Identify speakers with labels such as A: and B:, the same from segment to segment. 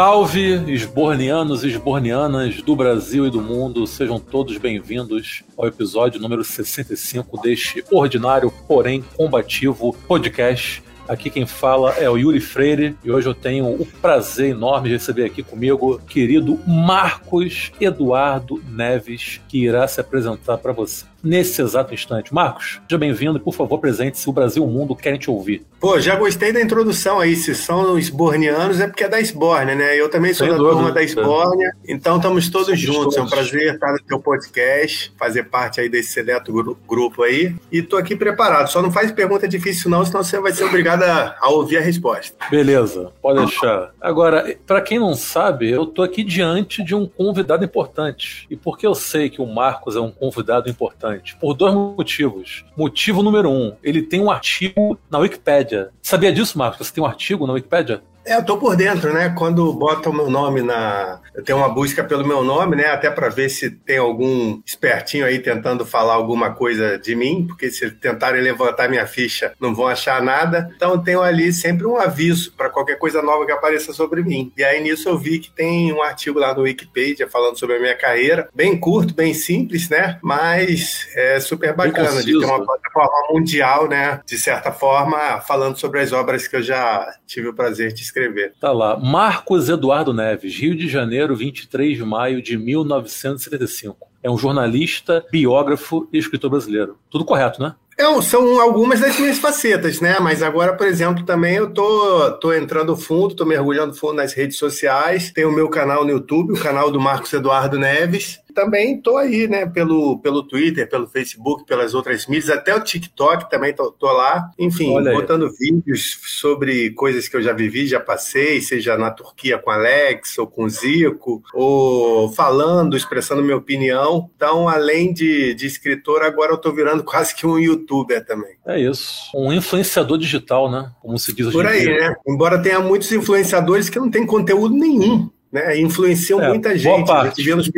A: salve, esbornianos e esbornianas do Brasil e do mundo, sejam todos bem-vindos ao episódio número 65 deste ordinário, porém combativo podcast. Aqui quem fala é o Yuri Freire e hoje eu tenho o prazer enorme de receber aqui comigo o querido Marcos Eduardo Neves, que irá se apresentar para você nesse exato instante. Marcos, seja bem-vindo e, por favor, presente-se. O Brasil e o mundo querem te ouvir.
B: Pô, já gostei da introdução aí. Se são esbornianos, é porque é da Esbórnia, né? Eu também sou Sem da dúvida. turma da Esbórnia, então estamos todos Somos juntos. Todos. É um prazer estar no teu podcast, fazer parte aí desse seleto grupo aí. E tô aqui preparado. Só não faz pergunta difícil, não, senão você vai ser obrigado a, a ouvir a resposta.
A: Beleza, pode deixar. Agora, para quem não sabe, eu tô aqui diante de um convidado importante. E porque eu sei que o Marcos é um convidado importante, importante por dois motivos. Motivo número um, ele tem um artigo na Wikipédia. Sabia disso, Marcos? Você tem um artigo na Wikipédia?
B: É, eu tô por dentro, né? Quando bota o meu nome na. Eu tenho uma busca pelo meu nome, né? Até para ver se tem algum espertinho aí tentando falar alguma coisa de mim, porque se tentarem levantar minha ficha não vão achar nada. Então eu tenho ali sempre um aviso para qualquer coisa nova que apareça sobre mim. E aí nisso eu vi que tem um artigo lá no Wikipedia falando sobre a minha carreira. Bem curto, bem simples, né? Mas é super bacana de ter uma plataforma mundial, né? De certa forma, falando sobre as obras que eu já tive o prazer de escrever.
A: Tá lá. Marcos Eduardo Neves, Rio de Janeiro, 23 de maio de 1975. É um jornalista, biógrafo e escritor brasileiro. Tudo correto, né?
B: É, são algumas das minhas facetas, né? Mas agora, por exemplo, também eu tô, tô entrando fundo, tô mergulhando fundo nas redes sociais. Tem o meu canal no YouTube, o canal do Marcos Eduardo Neves. Também estou aí, né, pelo, pelo Twitter, pelo Facebook, pelas outras mídias, até o TikTok também tô, tô lá. Enfim, Olha botando aí. vídeos sobre coisas que eu já vivi, já passei, seja na Turquia com Alex ou com Zico, ou falando, expressando minha opinião. Então, além de, de escritor, agora eu estou virando quase que um youtuber também.
A: É isso. Um influenciador digital, né? Como se diz hoje
B: Por aí, né? Embora tenha muitos influenciadores que não têm conteúdo nenhum né? Influenciam é, muita gente. A gente vê nos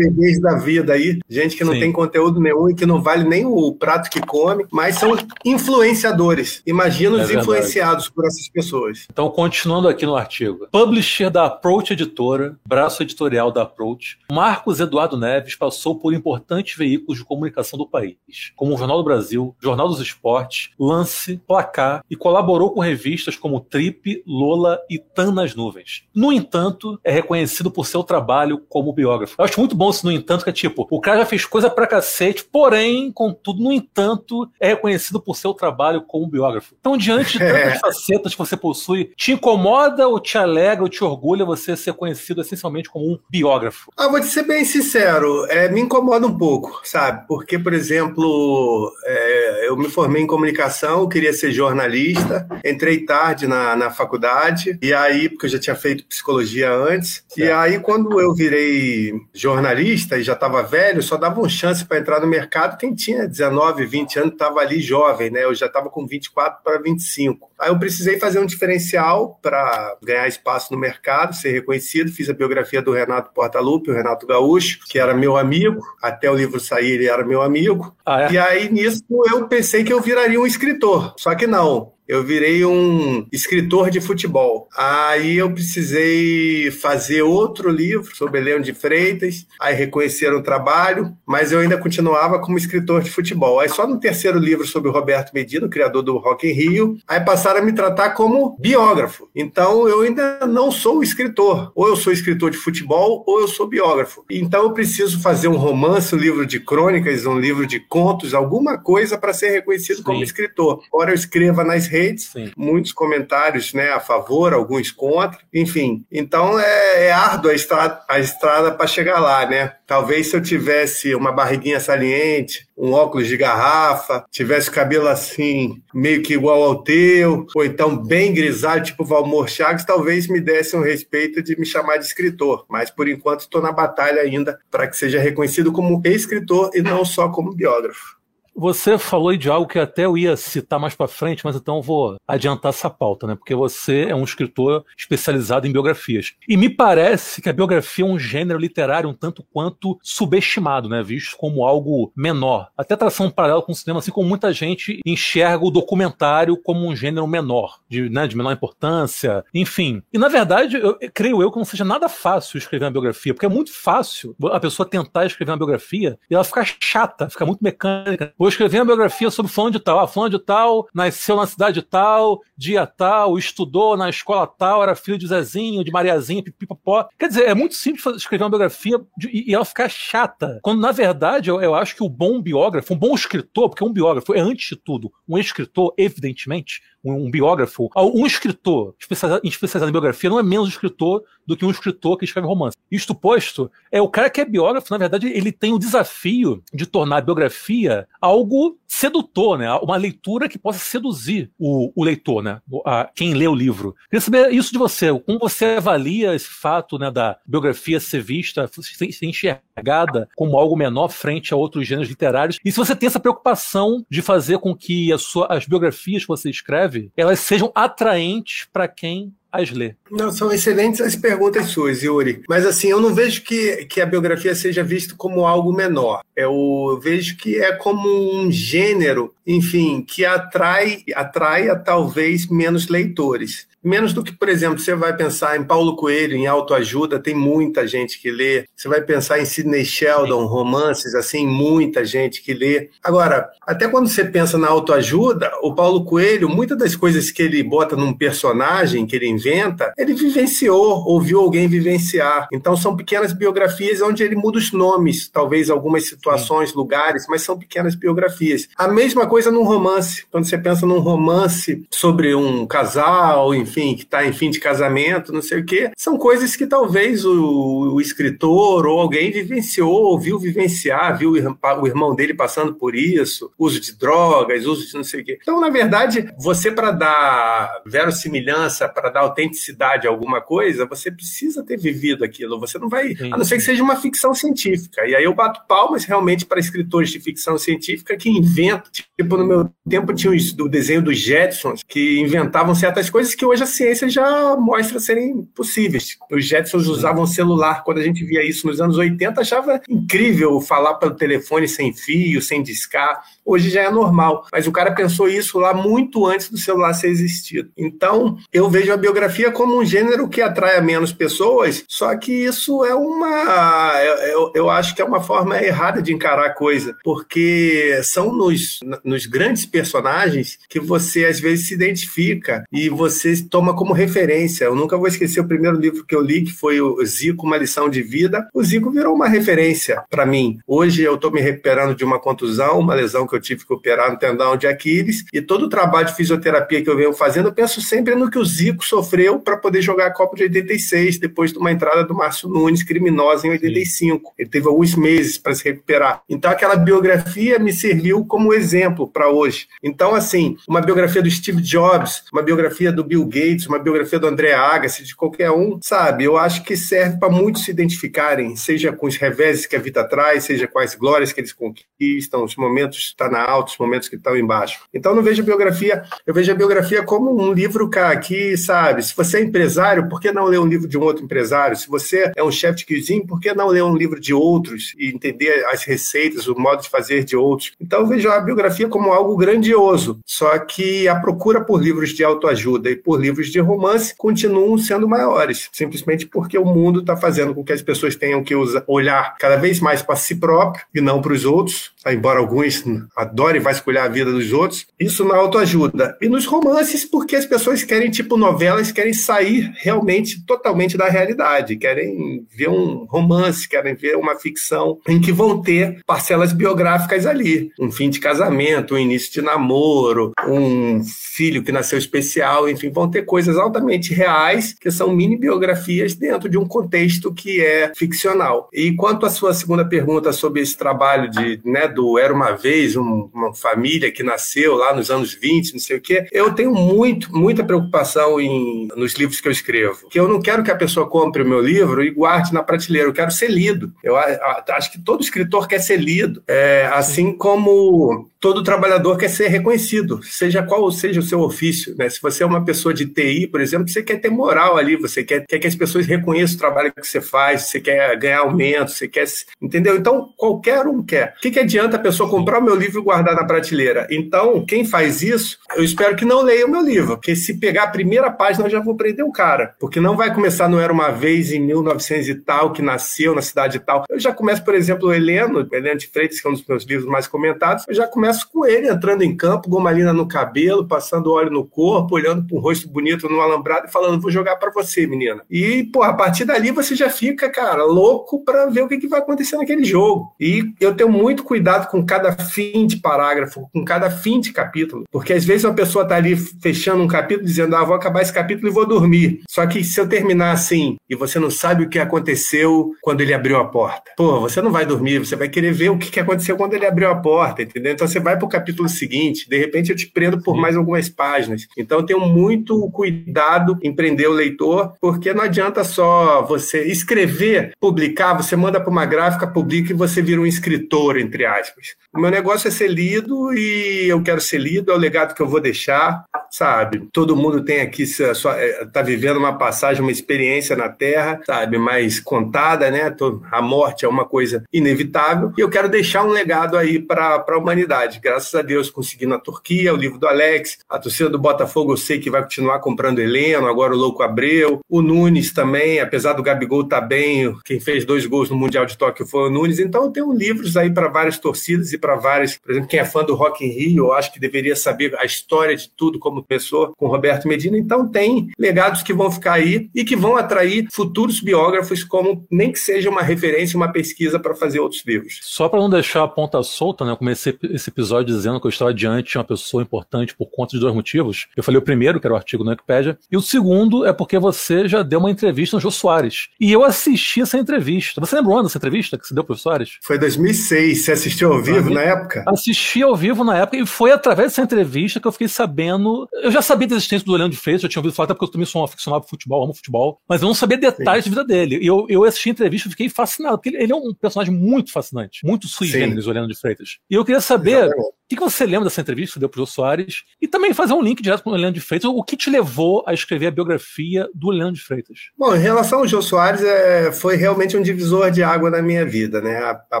B: da vida aí, gente que não Sim. tem conteúdo nenhum e que não vale nem o prato que come, mas são influenciadores. Imagina os é influenciados por essas pessoas.
A: Então, continuando aqui no artigo. Publisher da Approach Editora, braço editorial da Approach, Marcos Eduardo Neves passou por importantes veículos de comunicação do país, como o Jornal do Brasil, Jornal dos Esportes, Lance, Placar e colaborou com revistas como Trip, Lola e Tan nas Nuvens. No entanto, é reconhecido reconhecido por seu trabalho como biógrafo. Eu acho muito bom isso, no entanto, que é tipo, o cara já fez coisa pra cacete, porém, contudo, no entanto, é reconhecido por seu trabalho como biógrafo. Então, diante de tantas facetas que você possui, te incomoda ou te alegra ou te orgulha você ser conhecido essencialmente como um biógrafo?
B: Ah, vou te ser bem sincero, é, me incomoda um pouco, sabe? Porque, por exemplo, é, eu me formei em comunicação, queria ser jornalista, entrei tarde na, na faculdade, e aí, porque eu já tinha feito psicologia antes, e aí, quando eu virei jornalista e já estava velho, só dava uma chance para entrar no mercado quem tinha 19, 20 anos, estava ali jovem, né? Eu já estava com 24 para 25. Aí eu precisei fazer um diferencial para ganhar espaço no mercado, ser reconhecido. Fiz a biografia do Renato Portaluppi, o Renato Gaúcho, que era meu amigo. Até o livro sair, ele era meu amigo. Ah, é? E aí, nisso, eu pensei que eu viraria um escritor. Só que não eu virei um escritor de futebol. Aí eu precisei fazer outro livro sobre Leão de Freitas, aí reconheceram o trabalho, mas eu ainda continuava como escritor de futebol. Aí só no terceiro livro sobre o Roberto Medina, o criador do Rock in Rio, aí passaram a me tratar como biógrafo. Então eu ainda não sou escritor. Ou eu sou escritor de futebol ou eu sou biógrafo. Então eu preciso fazer um romance, um livro de crônicas, um livro de contos, alguma coisa para ser reconhecido Sim. como escritor. Ora eu escreva nas redes Sim. muitos comentários né, a favor, alguns contra, enfim. Então é, é árduo a estrada, a estrada para chegar lá, né? Talvez se eu tivesse uma barriguinha saliente, um óculos de garrafa, tivesse cabelo assim, meio que igual ao teu, ou então bem grisalho, tipo Valmor Chagas, talvez me desse um respeito de me chamar de escritor. Mas por enquanto estou na batalha ainda para que seja reconhecido como escritor e não só como biógrafo.
A: Você falou de algo que até eu ia citar mais para frente, mas então vou adiantar essa pauta, né? Porque você é um escritor especializado em biografias. E me parece que a biografia é um gênero literário um tanto quanto subestimado, né? Visto como algo menor. Até tração um paralelo com o cinema, assim como muita gente enxerga o documentário como um gênero menor, de, né, de menor importância, enfim. E na verdade, eu, creio eu que não seja nada fácil escrever uma biografia, porque é muito fácil a pessoa tentar escrever uma biografia e ela ficar chata, ficar muito mecânica. Vou escrever uma biografia sobre fulano de tal. Ah, fulano de tal nasceu na cidade tal, dia tal, estudou na escola tal, era filho de Zezinho, de Mariazinha, pipipopó. Quer dizer, é muito simples escrever uma biografia de, e, ela ficar chata. Quando, na verdade, eu, eu acho que o bom biógrafo, um bom escritor, porque um biógrafo é, antes de tudo, um escritor, evidentemente, um, biógrafo, um escritor especializado, especializado em biografia não é menos escritor do que um escritor que escreve romance. Isto posto, é o cara que é biógrafo, na verdade, ele tem o desafio de tornar a biografia algo sedutor, né? Uma leitura que possa seduzir o, o leitor, né? A, quem lê o livro. Queria saber isso de você. Como você avalia esse fato né, da biografia ser vista, ser enxergada como algo menor frente a outros gêneros literários? E se você tem essa preocupação de fazer com que sua, as biografias que você escreve elas sejam atraentes para quem as ler?
B: Não, são excelentes as perguntas suas, Yuri. Mas assim, eu não vejo que, que a biografia seja vista como algo menor. Eu vejo que é como um gênero, enfim, que atrai, atrai talvez menos leitores. Menos do que, por exemplo, você vai pensar em Paulo Coelho, em autoajuda, tem muita gente que lê. Você vai pensar em Sidney Sheldon, romances, assim, muita gente que lê. Agora, até quando você pensa na autoajuda, o Paulo Coelho, muitas das coisas que ele bota num personagem, que ele inventa, ele vivenciou, ouviu alguém vivenciar. Então, são pequenas biografias onde ele muda os nomes, talvez algumas situações, Sim. lugares, mas são pequenas biografias. A mesma coisa num romance. Quando você pensa num romance sobre um casal, enfim, enfim, que está em fim de casamento, não sei o quê, são coisas que talvez o, o escritor ou alguém vivenciou, viu vivenciar, viu o irmão dele passando por isso, uso de drogas, uso de não sei o quê. Então, na verdade, você para dar verossimilhança, para dar autenticidade a alguma coisa, você precisa ter vivido aquilo. Você não vai, sim, a não ser que seja uma ficção científica. E aí eu bato palmas realmente para escritores de ficção científica que inventam. Tipo, no meu tempo tinha o desenho dos Jetsons, que inventavam certas coisas que hoje hoje a ciência já mostra serem possíveis. Os Jetsons usavam celular. Quando a gente via isso nos anos 80, achava incrível falar pelo telefone sem fio, sem discar. Hoje já é normal. Mas o cara pensou isso lá muito antes do celular ser existido. Então, eu vejo a biografia como um gênero que atrai menos pessoas, só que isso é uma. Eu, eu acho que é uma forma errada de encarar a coisa, porque são nos, nos grandes personagens que você às vezes se identifica e você toma como referência. Eu nunca vou esquecer o primeiro livro que eu li, que foi o Zico, Uma Lição de Vida. O Zico virou uma referência para mim. Hoje eu estou me recuperando de uma contusão, uma lesão que eu tive que operar no tendão de Aquiles, e todo o trabalho de fisioterapia que eu venho fazendo, eu penso sempre no que o Zico sofreu para poder jogar a Copa de 86, depois de uma entrada do Márcio Nunes, criminosa, em 85. Sim. Ele teve alguns meses para se recuperar. Então aquela biografia me serviu como exemplo para hoje. Então, assim, uma biografia do Steve Jobs, uma biografia do Bill Gates, Gates, uma biografia do André Agassi, de qualquer um, sabe? Eu acho que serve para muitos se identificarem, seja com os reveses que a vida traz, seja com as glórias que eles conquistam, os momentos estão na alta, os momentos que estão embaixo. Então, não vejo a biografia, eu vejo a biografia como um livro, cara, que, sabe, se você é empresário, por que não ler um livro de um outro empresário? Se você é um chefe de cozinha, por que não ler um livro de outros e entender as receitas, o modo de fazer de outros? Então, eu vejo a biografia como algo grandioso, só que a procura por livros de autoajuda e por livros de romance continuam sendo maiores, simplesmente porque o mundo está fazendo com que as pessoas tenham que usar, olhar cada vez mais para si próprio e não para os outros, embora alguns adorem vasculhar a vida dos outros. Isso na autoajuda. E nos romances, porque as pessoas querem, tipo novelas, querem sair realmente totalmente da realidade, querem ver um romance, querem ver uma ficção em que vão ter parcelas biográficas ali. Um fim de casamento, um início de namoro, um filho que nasceu especial, enfim, vão ter coisas altamente reais, que são mini biografias dentro de um contexto que é ficcional. E quanto à sua segunda pergunta sobre esse trabalho de, né, do Era uma Vez, um, uma família que nasceu lá nos anos 20, não sei o quê, eu tenho muito, muita preocupação em, nos livros que eu escrevo. Que eu não quero que a pessoa compre o meu livro e guarde na prateleira, eu quero ser lido. Eu acho que todo escritor quer ser lido. É, assim como todo trabalhador quer ser reconhecido, seja qual seja o seu ofício. Né? Se você é uma pessoa de TI, por exemplo, você quer ter moral ali, você quer, quer que as pessoas reconheçam o trabalho que você faz, você quer ganhar aumento, você quer. Entendeu? Então, qualquer um quer. O que, que adianta a pessoa comprar o meu livro e guardar na prateleira? Então, quem faz isso, eu espero que não leia o meu livro, porque se pegar a primeira página, eu já vou prender o cara. Porque não vai começar, não era uma vez em 1900 e tal, que nasceu na cidade e tal. Eu já começo, por exemplo, o Heleno, Heleno de Freitas, que é um dos meus livros mais comentados, eu já começo com ele entrando em campo, gomalina no cabelo, passando óleo no corpo, olhando para um rosto bonito no alambrado e falando: vou jogar para você, menina. E, pô, a partir dali você já fica, cara, louco para ver o que, que vai acontecer naquele jogo. E eu tenho muito cuidado com cada fim de parágrafo, com cada fim de capítulo, porque às vezes uma pessoa tá ali fechando um capítulo dizendo: ah, vou acabar esse capítulo e vou dormir. Só que se eu terminar assim e você não sabe o que aconteceu quando ele abriu a porta, pô, você não vai dormir, você vai querer ver o que aconteceu quando ele abriu a porta, entendeu? Então você vai para o capítulo seguinte, de repente eu te prendo por mais algumas páginas. Então eu tenho muito cuidado em prender o leitor, porque não adianta só você escrever, publicar, você manda para uma gráfica, publica e você vira um escritor, entre aspas. O meu negócio é ser lido e eu quero ser lido, é o legado que eu vou deixar, sabe? Todo mundo tem aqui, está vivendo uma passagem, uma experiência na Terra, sabe? Mais contada, né? A morte é uma coisa inevitável e eu quero deixar um legado aí para a humanidade. Graças a Deus consegui na Turquia, o livro do Alex, a torcida do Botafogo eu sei que vai continuar comprando Heleno, agora o Louco Abreu, o Nunes também, apesar do Gabigol estar tá bem, quem fez dois gols no Mundial de Tóquio foi o Nunes, então eu tenho livros aí para várias torcidas e para várias, por exemplo, quem é fã do Rock in Rio, eu acho que deveria saber a história de tudo como pessoa com Roberto Medina, então tem legados que vão ficar aí e que vão atrair futuros biógrafos como nem que seja uma referência, uma pesquisa para fazer outros livros.
A: Só para não deixar a ponta solta, né, eu comecei esse episódio dizendo que eu estava diante de uma pessoa importante por conta de dois motivos. Eu falei o primeiro, que era o artigo no Wikipedia, e o segundo é porque você já deu uma entrevista no Jô Soares. E eu assisti essa entrevista. Você lembra o ano dessa entrevista que você deu pro Soares?
B: Foi 2006. Você assistiu ao vivo na época?
A: Assisti ao vivo na época e foi através dessa entrevista que eu fiquei sabendo. Eu já sabia da existência do Leandro de Freitas, já tinha ouvido falar, até porque eu também sou um aficionado por futebol, amo futebol, mas eu não sabia detalhes Sim. da vida dele. E eu, eu assisti a entrevista e fiquei fascinado, porque ele é um personagem muito fascinante, muito sui generis, o Leandro de Freitas. E eu queria saber o que, que você lembra dessa entrevista que deu pro Jô Soares e também fazer um link direto com o Leandro de Freitas. O que te levou a escrever a biografia do Leandro de Freitas?
B: Bom, em relação ao Jô Soares, é, foi realmente um divisor de água na minha vida, né? A, a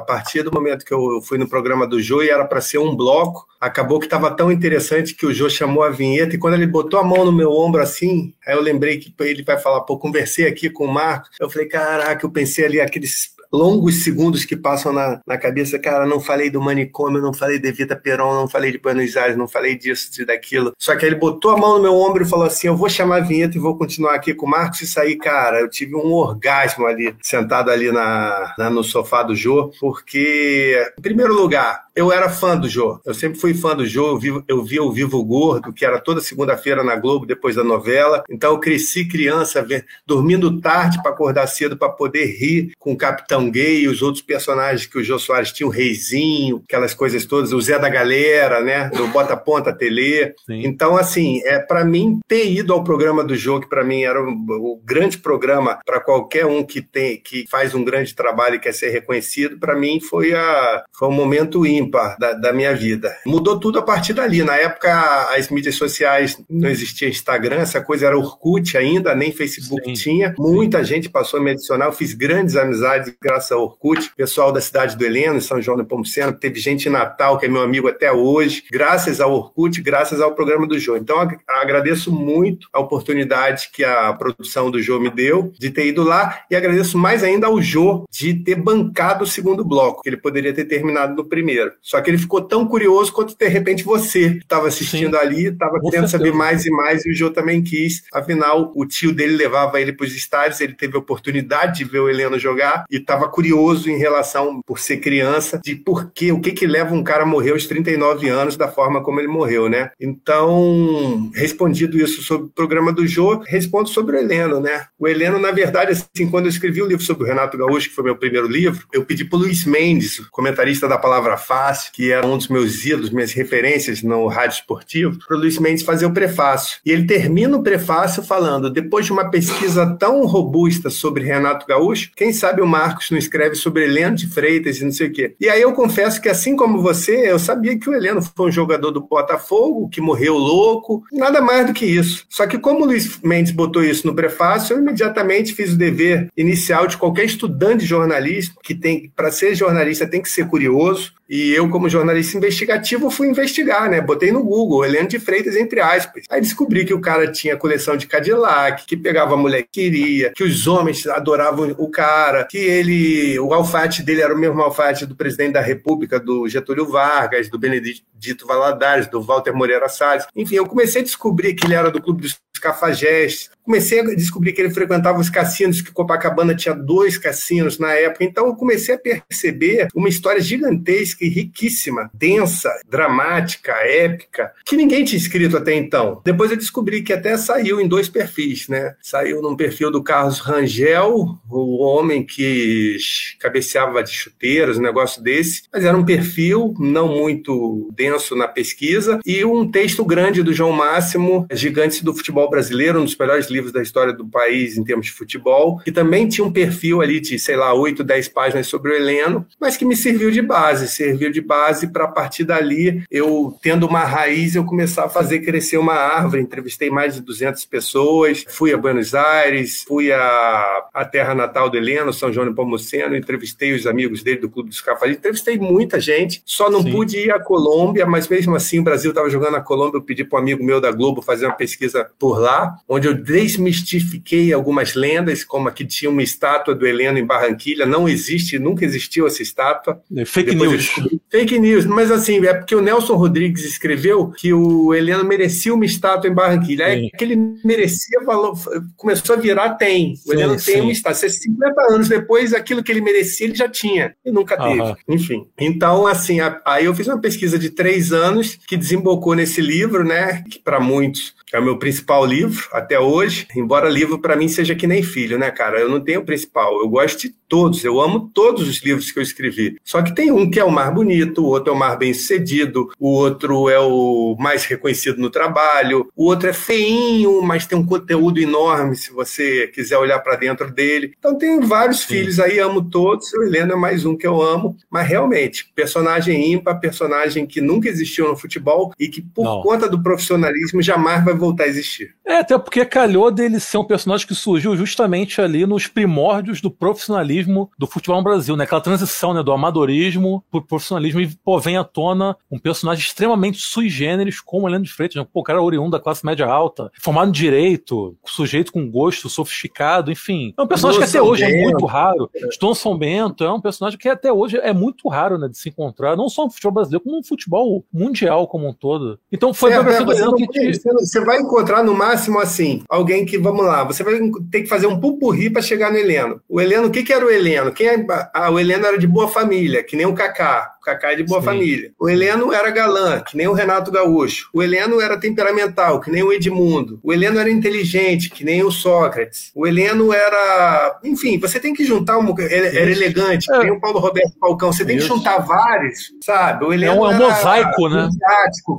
B: partir do momento que eu fui no programa do Jô e era para ser um bloco, acabou que estava tão interessante que o Jô chamou a vinheta e quando ele botou a mão no meu ombro assim, aí eu lembrei que ele vai falar, pô, conversei aqui com o Marco, eu falei, caraca, eu pensei ali aqueles longos segundos que passam na, na cabeça, cara, não falei do manicômio, não falei de Evita Peron, não falei de Buenos Aires, não falei disso, de daquilo. Só que ele botou a mão no meu ombro e falou assim: eu vou chamar a vinheta e vou continuar aqui com o Marcos e sair, cara. Eu tive um orgasmo ali, sentado ali na, na no sofá do Jô, porque, em primeiro lugar, eu era fã do Jô. Eu sempre fui fã do Jô. Eu, vi, eu via o Vivo Gordo, que era toda segunda-feira na Globo, depois da novela. Então eu cresci criança, dormindo tarde para acordar cedo para poder rir com o Capitão Gay e os outros personagens que o Jô Soares tinha, o Reizinho, aquelas coisas todas, o Zé da Galera, né? Do Bota Ponta Tele. Então, assim, é para mim ter ido ao programa do Jô, que para mim era o, grande programa para qualquer um que tem que faz um grande trabalho e quer ser reconhecido, para mim foi, a, foi um momento ímpar ímpar da, da, minha vida. Mudou tudo a partir dali. Na época, as mídias sociais não existia Instagram, essa coisa era Orkut ainda, nem Facebook Sim. tinha. Muita gente passou a me adicionar. Eu fiz grandes amizades graças ao Orkut. Pessoal da cidade do Heleno, São João do Pomoceno, teve gente em Natal, que é meu amigo até hoje, graças ao Orkut, graças ao programa do Jô. Então, agradeço muito a oportunidade que a produção do Jô me deu de ter ido lá e agradeço mais ainda ao Jô de ter bancado o segundo bloco, que ele poderia ter terminado no primeiro. Só que ele ficou tão curioso quanto, de repente, você estava assistindo Sim. ali, estava querendo saber mais e mais, e o Joe também quis. Afinal, o tio dele levava ele para os estádios, ele teve a oportunidade de ver o Heleno jogar e estava curioso em relação, por ser criança, de por quê, o que que leva um cara a morrer aos 39 anos da forma como ele morreu, né? Então, respondido isso sobre o programa do Joe, respondo sobre o Heleno, né? O Heleno, na verdade, assim, quando eu escrevi o livro sobre o Renato Gaúcho, que foi meu primeiro livro, eu pedi para Luiz Mendes, comentarista da Palavra Fácil, Que era um dos meus ídolos, minhas referências no rádio esportivo, para o Luiz Mendes fazer o prefácio. E ele termina o prefácio falando: depois de uma pesquisa tão robusta sobre Renato Gaúcho, quem sabe o Marcos não escreve sobre Heleno de Freitas e não sei o quê. E aí eu confesso que, assim como você, eu sabia que o Heleno foi um jogador do Botafogo, que morreu louco, nada mais do que isso. Só que como o Luiz Mendes botou isso no prefácio, eu imediatamente fiz o dever inicial de qualquer estudante de jornalismo que tem, para ser jornalista, tem que ser curioso. E eu, como jornalista investigativo, fui investigar, né? Botei no Google, Heleno de Freitas, entre aspas. Aí descobri que o cara tinha coleção de Cadillac, que pegava a mulher que queria, que os homens adoravam o cara, que ele, o alfate dele era o mesmo alfate do presidente da República, do Getúlio Vargas, do Benedito Valadares, do Walter Moreira Salles. Enfim, eu comecei a descobrir que ele era do Clube dos Cafajestes. Comecei a descobrir que ele frequentava os cassinos, que Copacabana tinha dois cassinos na época. Então eu comecei a perceber uma história gigantesca e riquíssima, densa, dramática, épica, que ninguém tinha escrito até então. Depois eu descobri que até saiu em dois perfis, né? Saiu num perfil do Carlos Rangel, o homem que cabeceava de chuteiros, um negócio desse, mas era um perfil não muito denso na pesquisa, e um texto grande do João Máximo, Gigantes do Futebol Brasileiro, um dos melhores livros da história do país em termos de futebol, que também tinha um perfil ali de, sei lá, 8, 10 páginas sobre o Heleno, mas que me serviu de base, serviu de base para a partir dali, eu tendo uma raiz, eu começar a fazer crescer uma árvore. Entrevistei mais de 200 pessoas, fui a Buenos Aires, fui à, à terra natal do Heleno, São João de Pomoceno, entrevistei os amigos dele do Clube dos Cafajés, entrevistei muita gente, só não Sim. pude ir à Colômbia, mas mesmo assim o Brasil estava jogando na Colômbia, eu pedi para um amigo meu da Globo fazer uma pesquisa por lá, onde eu desmistifiquei algumas lendas, como aqui tinha uma estátua do Heleno em Barranquilha, não existe, nunca existiu essa estátua.
A: É fake Depois news.
B: Fake news, mas assim, é porque o Nelson Rodrigues escreveu que o Heleno merecia uma estátua em Barranquilha. Aí que ele merecia, valor, começou a virar tem. O Heleno sim, tem sim. uma estátua. 50 anos depois, aquilo que ele merecia, ele já tinha. E nunca teve. Enfim. Então, assim, aí eu fiz uma pesquisa de três anos que desembocou nesse livro, né? Que para muitos é o meu principal livro até hoje, embora livro para mim seja que nem filho, né, cara? Eu não tenho o principal, eu gosto de todos, eu amo todos os livros que eu escrevi. Só que tem um que é o mais bonito, o outro é o mais bem sucedido, o outro é o mais reconhecido no trabalho, o outro é feinho, mas tem um conteúdo enorme se você quiser olhar para dentro dele. Então tenho vários Sim. filhos aí, amo todos, o Helena é mais um que eu amo, mas realmente, personagem ímpar, personagem que nunca existiu no futebol e que por não. conta do profissionalismo jamais vai voltar a existir.
A: É, até porque calhou dele ser um personagem que surgiu justamente ali nos primórdios do profissionalismo do futebol no Brasil, né? Aquela transição né, do amadorismo pro profissionalismo e, pô, vem à tona um personagem extremamente sui generis como o Heleno de Freitas, né? Pô, o cara oriundo da classe média alta, formado em direito, sujeito com gosto sofisticado, enfim. É um personagem que até hoje Bento. é muito raro. Stone São Bento é um personagem que até hoje é muito raro, né, de se encontrar, não só no futebol brasileiro, como no futebol mundial como um todo. Então foi é, a é,
B: que... Você vai encontrar no máximo assim, alguém que, vamos lá, você vai ter que fazer um pupurri para chegar no Heleno. O Heleno, o que, que era o Heleno? Quem é, ah, o Heleno era de boa família, que nem o Kaká. Kaká é de boa Sim. família. O Heleno era galã, que nem o Renato Gaúcho. O Heleno era temperamental, que nem o Edmundo. O Heleno era inteligente, que nem o Sócrates. O Heleno era. Enfim, você tem que juntar. Um... Era elegante, é. que nem o Paulo Roberto Falcão. Você tem que juntar vários, sabe? O
A: Heleno é um, é um mosaico, né?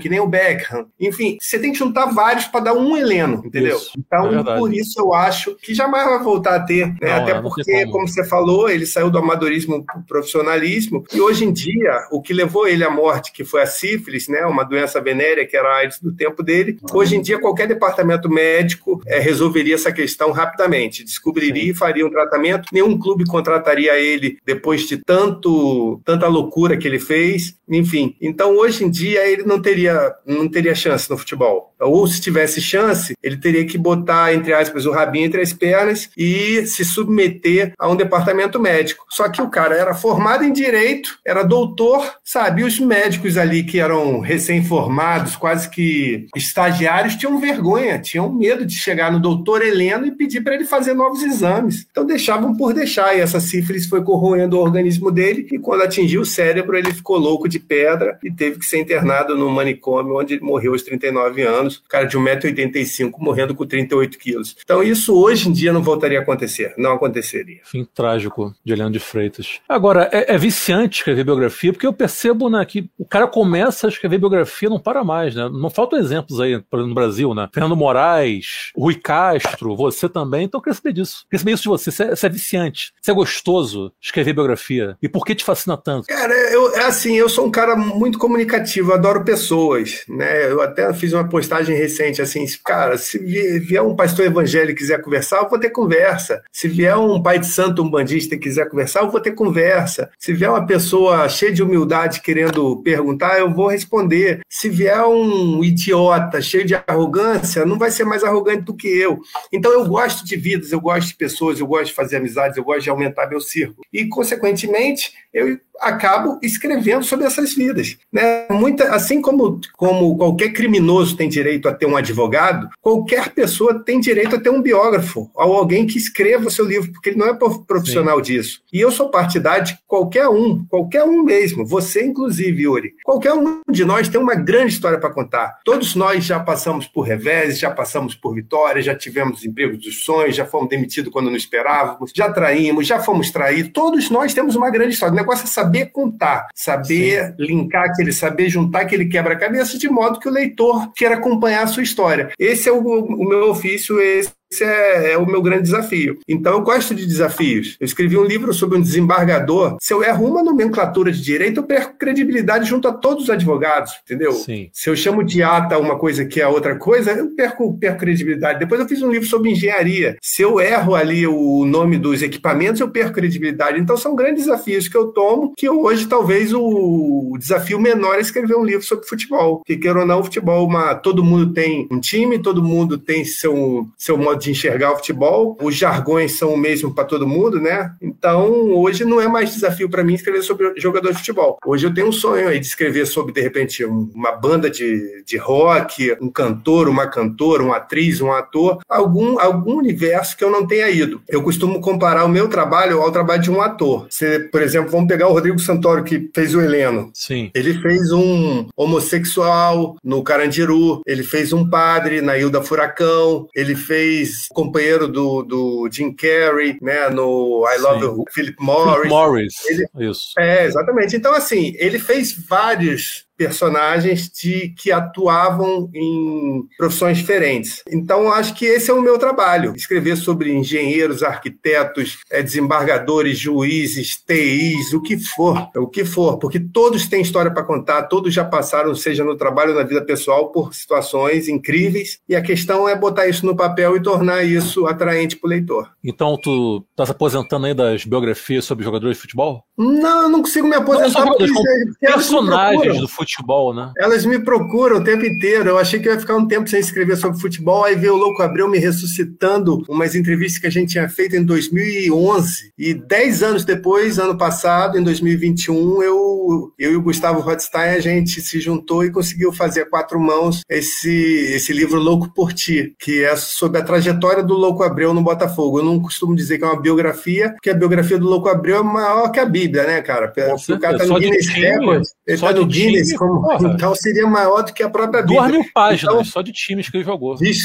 B: que nem o Beckham. Enfim, você tem que juntar vários para dar um Heleno, entendeu? Isso. Então, é por isso eu acho que jamais vai voltar a ter. Né? Não, Até porque, como. como você falou, ele saiu do amadorismo para o profissionalismo. E hoje em dia, o que levou ele à morte, que foi a sífilis, né, uma doença venérea que era a AIDS do tempo dele, hoje em dia qualquer departamento médico é, resolveria essa questão rapidamente, descobriria e faria um tratamento. Nenhum clube contrataria ele depois de tanto tanta loucura que ele fez, enfim. Então hoje em dia ele não teria não teria chance no futebol. Ou se tivesse chance, ele teria que botar entre aspas o rabinho entre as pernas e se submeter a um departamento médico. Só que o cara era formado em direito, era doutor sabe? E os médicos ali que eram recém-formados, quase que estagiários, tinham vergonha, tinham medo de chegar no doutor Heleno e pedir para ele fazer novos exames. Então deixavam por deixar, e essa sífilis foi corroendo o organismo dele, e quando atingiu o cérebro, ele ficou louco de pedra e teve que ser internado no manicômio, onde ele morreu aos 39 anos. Anos, cara de 1,85m morrendo com 38 quilos. Então isso hoje em dia não voltaria a acontecer, não aconteceria.
A: Fim trágico de Eliane de Freitas. Agora, é, é viciante escrever biografia, porque eu percebo né, que o cara começa a escrever biografia não para mais, né? Não faltam exemplos aí no Brasil, né? Fernando Moraes, Rui Castro, você também. Então eu queria saber disso. Eu queria saber isso de você. Você é, você é viciante. Você é gostoso escrever biografia. E por que te fascina tanto?
B: Cara, eu, é assim, eu sou um cara muito comunicativo, adoro pessoas, né? Eu até fiz uma postagem recente assim, cara, se vier um pastor evangélico e quiser conversar, eu vou ter conversa. Se vier um pai de santo, um bandista e quiser conversar, eu vou ter conversa. Se vier uma pessoa cheia de humildade querendo perguntar, eu vou responder. Se vier um idiota cheio de arrogância, não vai ser mais arrogante do que eu. Então eu gosto de vidas, eu gosto de pessoas, eu gosto de fazer amizades, eu gosto de aumentar meu círculo. E, consequentemente, eu acabo escrevendo sobre essas vidas. Né? Muita, assim como, como qualquer criminoso tem direito a ter um advogado, qualquer pessoa tem direito a ter um biógrafo, ou alguém que escreva o seu livro, porque ele não é profissional Sim. disso. E eu sou partidário de qualquer um, qualquer um mesmo, você inclusive, Yuri. Qualquer um de nós tem uma grande história para contar. Todos nós já passamos por revés, já passamos por vitórias, já tivemos empregos dos sonhos, já fomos demitidos quando não esperávamos, já traímos, já fomos traídos. Todos nós temos uma grande história. O negócio é saber contar, saber Sim. linkar aquele, saber juntar aquele quebra-cabeça de modo que o leitor queira acompanhar a sua história. Esse é o, o meu ofício, esse esse é, é, o meu grande desafio. Então, eu gosto de desafios. Eu escrevi um livro sobre um desembargador. Se eu erro uma nomenclatura de direito, eu perco credibilidade junto a todos os advogados, entendeu? Sim. Se eu chamo de ata uma coisa que é outra coisa, eu perco, perco credibilidade. Depois eu fiz um livro sobre engenharia. Se eu erro ali o nome dos equipamentos, eu perco credibilidade. Então, são grandes desafios que eu tomo, que hoje talvez o desafio menor é escrever um livro sobre futebol. Que queira ou não, futebol, uma, todo mundo tem um time, todo mundo tem seu, seu modo de enxergar o futebol. Os jargões são o mesmo para todo mundo, né? Então, hoje não é mais desafio para mim escrever sobre jogador de futebol. Hoje eu tenho um sonho aí de escrever sobre, de repente, uma banda de, de rock, um cantor, uma cantora, uma atriz, um ator, algum, algum universo que eu não tenha ido. Eu costumo comparar o meu trabalho ao trabalho de um ator. Você, por exemplo, vamos pegar o Rodrigo Santoro, que fez o Heleno.
A: Sim.
B: Ele fez um homossexual no Carandiru, ele fez um padre na Ilda Furacão, ele fez companheiro do, do Jim Carrey, né, no I Love You, Philip Morris. Philip
A: Morris, ele, isso.
B: É, exatamente. Então, assim, ele fez vários personagens de, que atuavam em profissões diferentes. Então, acho que esse é o meu trabalho: escrever sobre engenheiros, arquitetos, é, desembargadores, juízes, TIs, o que for, o que for, porque todos têm história para contar, todos já passaram, seja no trabalho ou na vida pessoal, por situações incríveis, e a questão é botar isso no papel e tornar isso atraente para o leitor.
A: Então, tu estás aposentando aí das biografias sobre jogadores de futebol?
B: Não, eu não consigo me aposentar. Não, porque
A: personagens do futebol futebol, né?
B: Elas me procuram o tempo inteiro. Eu achei que ia ficar um tempo sem escrever sobre futebol, aí veio o Louco Abreu me ressuscitando umas entrevistas que a gente tinha feito em 2011. E dez anos depois, ano passado, em 2021, eu, eu e o Gustavo Rothstein, a gente se juntou e conseguiu fazer a quatro mãos esse, esse livro Louco por Ti, que é sobre a trajetória do Louco Abreu no Botafogo. Eu não costumo dizer que é uma biografia, porque a biografia do Louco Abreu é maior que a Bíblia, né, cara?
A: O cara tá no Guinness Records,
B: ele tá no Guinness como, então seria maior do que a própria Bíblia.
A: Duas mil páginas então, só de times que ele jogou.
B: Diz,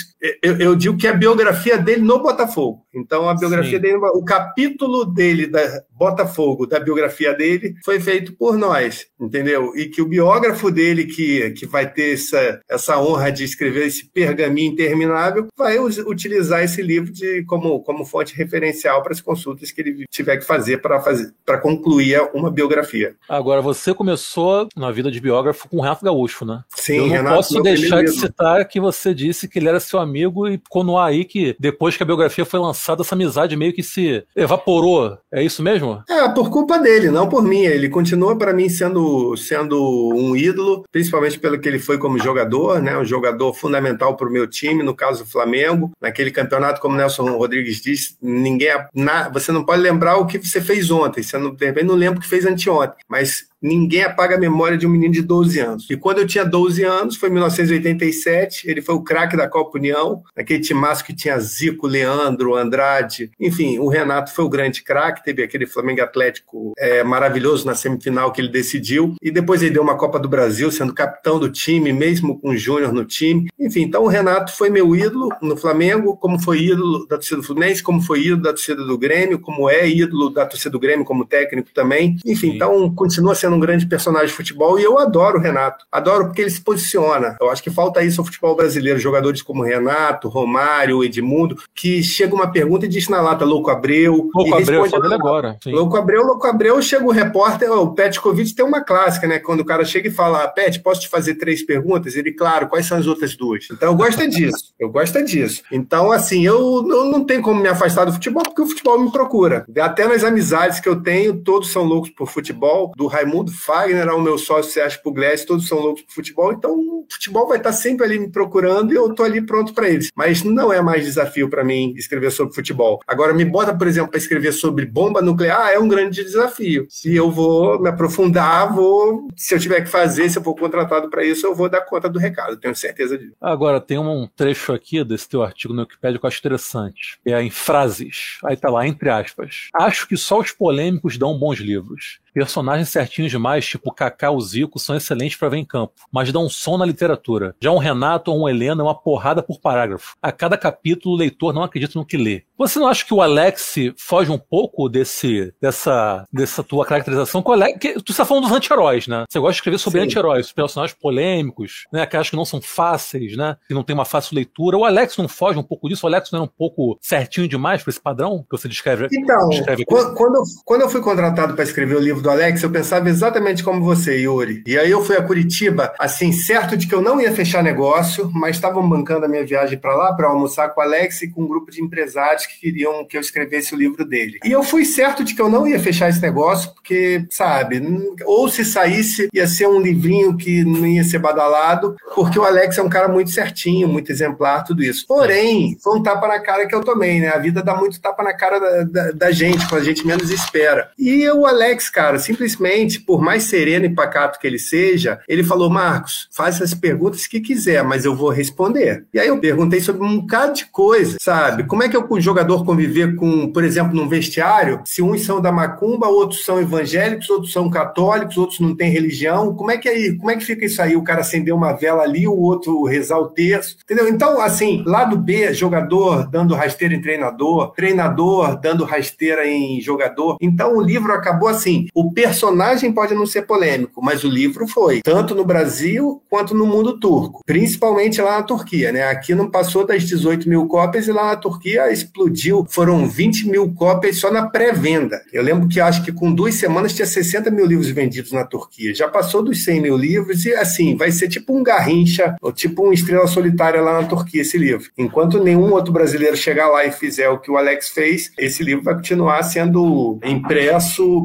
B: eu, eu, digo que é a biografia dele no Botafogo. Então a biografia Sim. dele, o capítulo dele da Botafogo, da biografia dele, foi feito por nós, entendeu? E que o biógrafo dele, que, que vai ter essa, essa honra de escrever esse pergaminho interminável, vai utilizar esse livro de, como, como fonte referencial para as consultas que ele tiver que fazer para fazer para concluir uma biografia.
A: Agora, você começou na vida de biógrafo com o Renato Gaúcho, né?
B: Sim,
A: Eu não
B: Renato,
A: posso deixar de citar que você disse que ele era seu amigo e ficou no ar aí que depois que a biografia foi lançada, essa amizade meio que se evaporou. É isso mesmo?
B: É, por culpa dele, não por mim. Ele continua para mim sendo, sendo um ídolo, principalmente pelo que ele foi como jogador, né? Um jogador fundamental para o meu time, no caso do Flamengo. Naquele campeonato, como Nelson Rodrigues disse, ninguém. Na, você não pode lembrar o que você fez ontem. Você não, de repente não lembra o que fez anteontem. Mas ninguém apaga a memória de um menino de 12 anos. E quando eu tinha 12 anos, foi em 1987, ele foi o craque da Copa União, aquele timaço que tinha Zico, Leandro, Andrade, enfim, o Renato foi o grande craque, teve aquele Flamengo Atlético é, maravilhoso na semifinal que ele decidiu, e depois ele deu uma Copa do Brasil, sendo capitão do time, mesmo com o Júnior no time. Enfim, então o Renato foi meu ídolo no Flamengo, como foi ídolo da torcida do Fluminense, como foi ídolo da torcida do Grêmio, como é ídolo da torcida do Grêmio como técnico também. Enfim, Sim. então continua sendo um grande personagem de futebol e eu adoro o Renato. Adoro porque ele se posiciona. Eu acho que falta isso ao futebol brasileiro, jogadores como Renato, Romário, Edmundo, que chega uma pergunta e diz na lata Louco Abreu.
A: Louco Abreu, dele agora.
B: Sim. Louco Abreu, Louco Abreu, chega o repórter, o Petkovic tem uma clássica, né? Quando o cara chega e fala, Pet, posso te fazer três perguntas? Ele, claro, quais são as outras duas? Então eu gosto é disso. Eu gosto é disso. Então, assim, eu, eu não tenho como me afastar do futebol, porque o futebol me procura. Até nas amizades que eu tenho, todos são loucos por futebol. Do Raimundo Fagner ao meu sócio Sérgio Pugliese, todos são loucos por futebol. Então, o futebol vai estar sempre ali me procurando e eu tô ali pronto para eles. Mas não é mais desafio para mim escrever sobre futebol. Agora, me bota, por exemplo, para escrever sobre bomba nuclear, é um grande desafio. Se eu vou me aprofundar, vou. Se eu tiver que fazer, se eu for contratado para isso, eu vou dar conta do recado, tenho certeza disso.
A: Agora, tem um trecho aqui desse teu artigo no Wikipedia que eu acho interessante. É em frases. Aí tá lá, entre aspas. Acho que só os polêmicos dão bons livros. Personagens certinhos demais, tipo Kaká ou Zico, são excelentes para ver em campo, mas dão um som na literatura. Já um Renato ou um Helena é uma porrada por parágrafo. A cada capítulo, o leitor não acredita no que lê. Você não acha que o Alex foge um pouco desse, dessa, dessa tua caracterização? O Alex, que, tu está falando dos anti-heróis, né? Você gosta de escrever sobre anti-heróis, personagens polêmicos, né? Aquelas que não são fáceis, né? Que não tem uma fácil leitura. O Alex não foge um pouco disso? O Alex não é um pouco certinho demais para esse padrão que você descreve?
B: Então, descreve quando, quando eu fui contratado para escrever o livro do Alex, eu pensava exatamente como você, Yuri. E aí eu fui a Curitiba, assim, certo de que eu não ia fechar negócio, mas estavam bancando a minha viagem para lá para almoçar com o Alex e com um grupo de empresários que queriam que eu escrevesse o livro dele. E eu fui certo de que eu não ia fechar esse negócio, porque, sabe, ou se saísse, ia ser um livrinho que não ia ser badalado, porque o Alex é um cara muito certinho, muito exemplar, tudo isso. Porém, foi um tapa na cara que eu tomei, né? A vida dá muito tapa na cara da, da, da gente, quando a gente menos espera. E o Alex, cara, simplesmente, por mais sereno e pacato que ele seja, ele falou: Marcos, faz as perguntas que quiser, mas eu vou responder. E aí eu perguntei sobre um bocado de coisa, sabe? Como é que o jogador conviver com, por exemplo, num vestiário, se uns são da macumba, outros são evangélicos, outros são católicos, outros não têm religião? Como é que aí, como é que fica isso aí? O cara acender uma vela ali, o outro rezar o terço, entendeu? Então, assim, lado B, jogador dando rasteira em treinador, treinador dando rasteira em jogador. Então, o livro acabou assim. O personagem pode não ser polêmico, mas o livro foi, tanto no Brasil quanto no mundo turco, principalmente lá na Turquia, né? Aqui não passou das 18 mil cópias e lá na Turquia explodiu. Foram 20 mil cópias só na pré-venda. Eu lembro que acho que com duas semanas tinha 60 mil livros vendidos na Turquia. Já passou dos 100 mil livros e assim, vai ser tipo um Garrincha, ou tipo uma estrela solitária lá na Turquia esse livro. Enquanto nenhum outro brasileiro chegar lá e fizer o que o Alex fez, esse livro vai continuar sendo impresso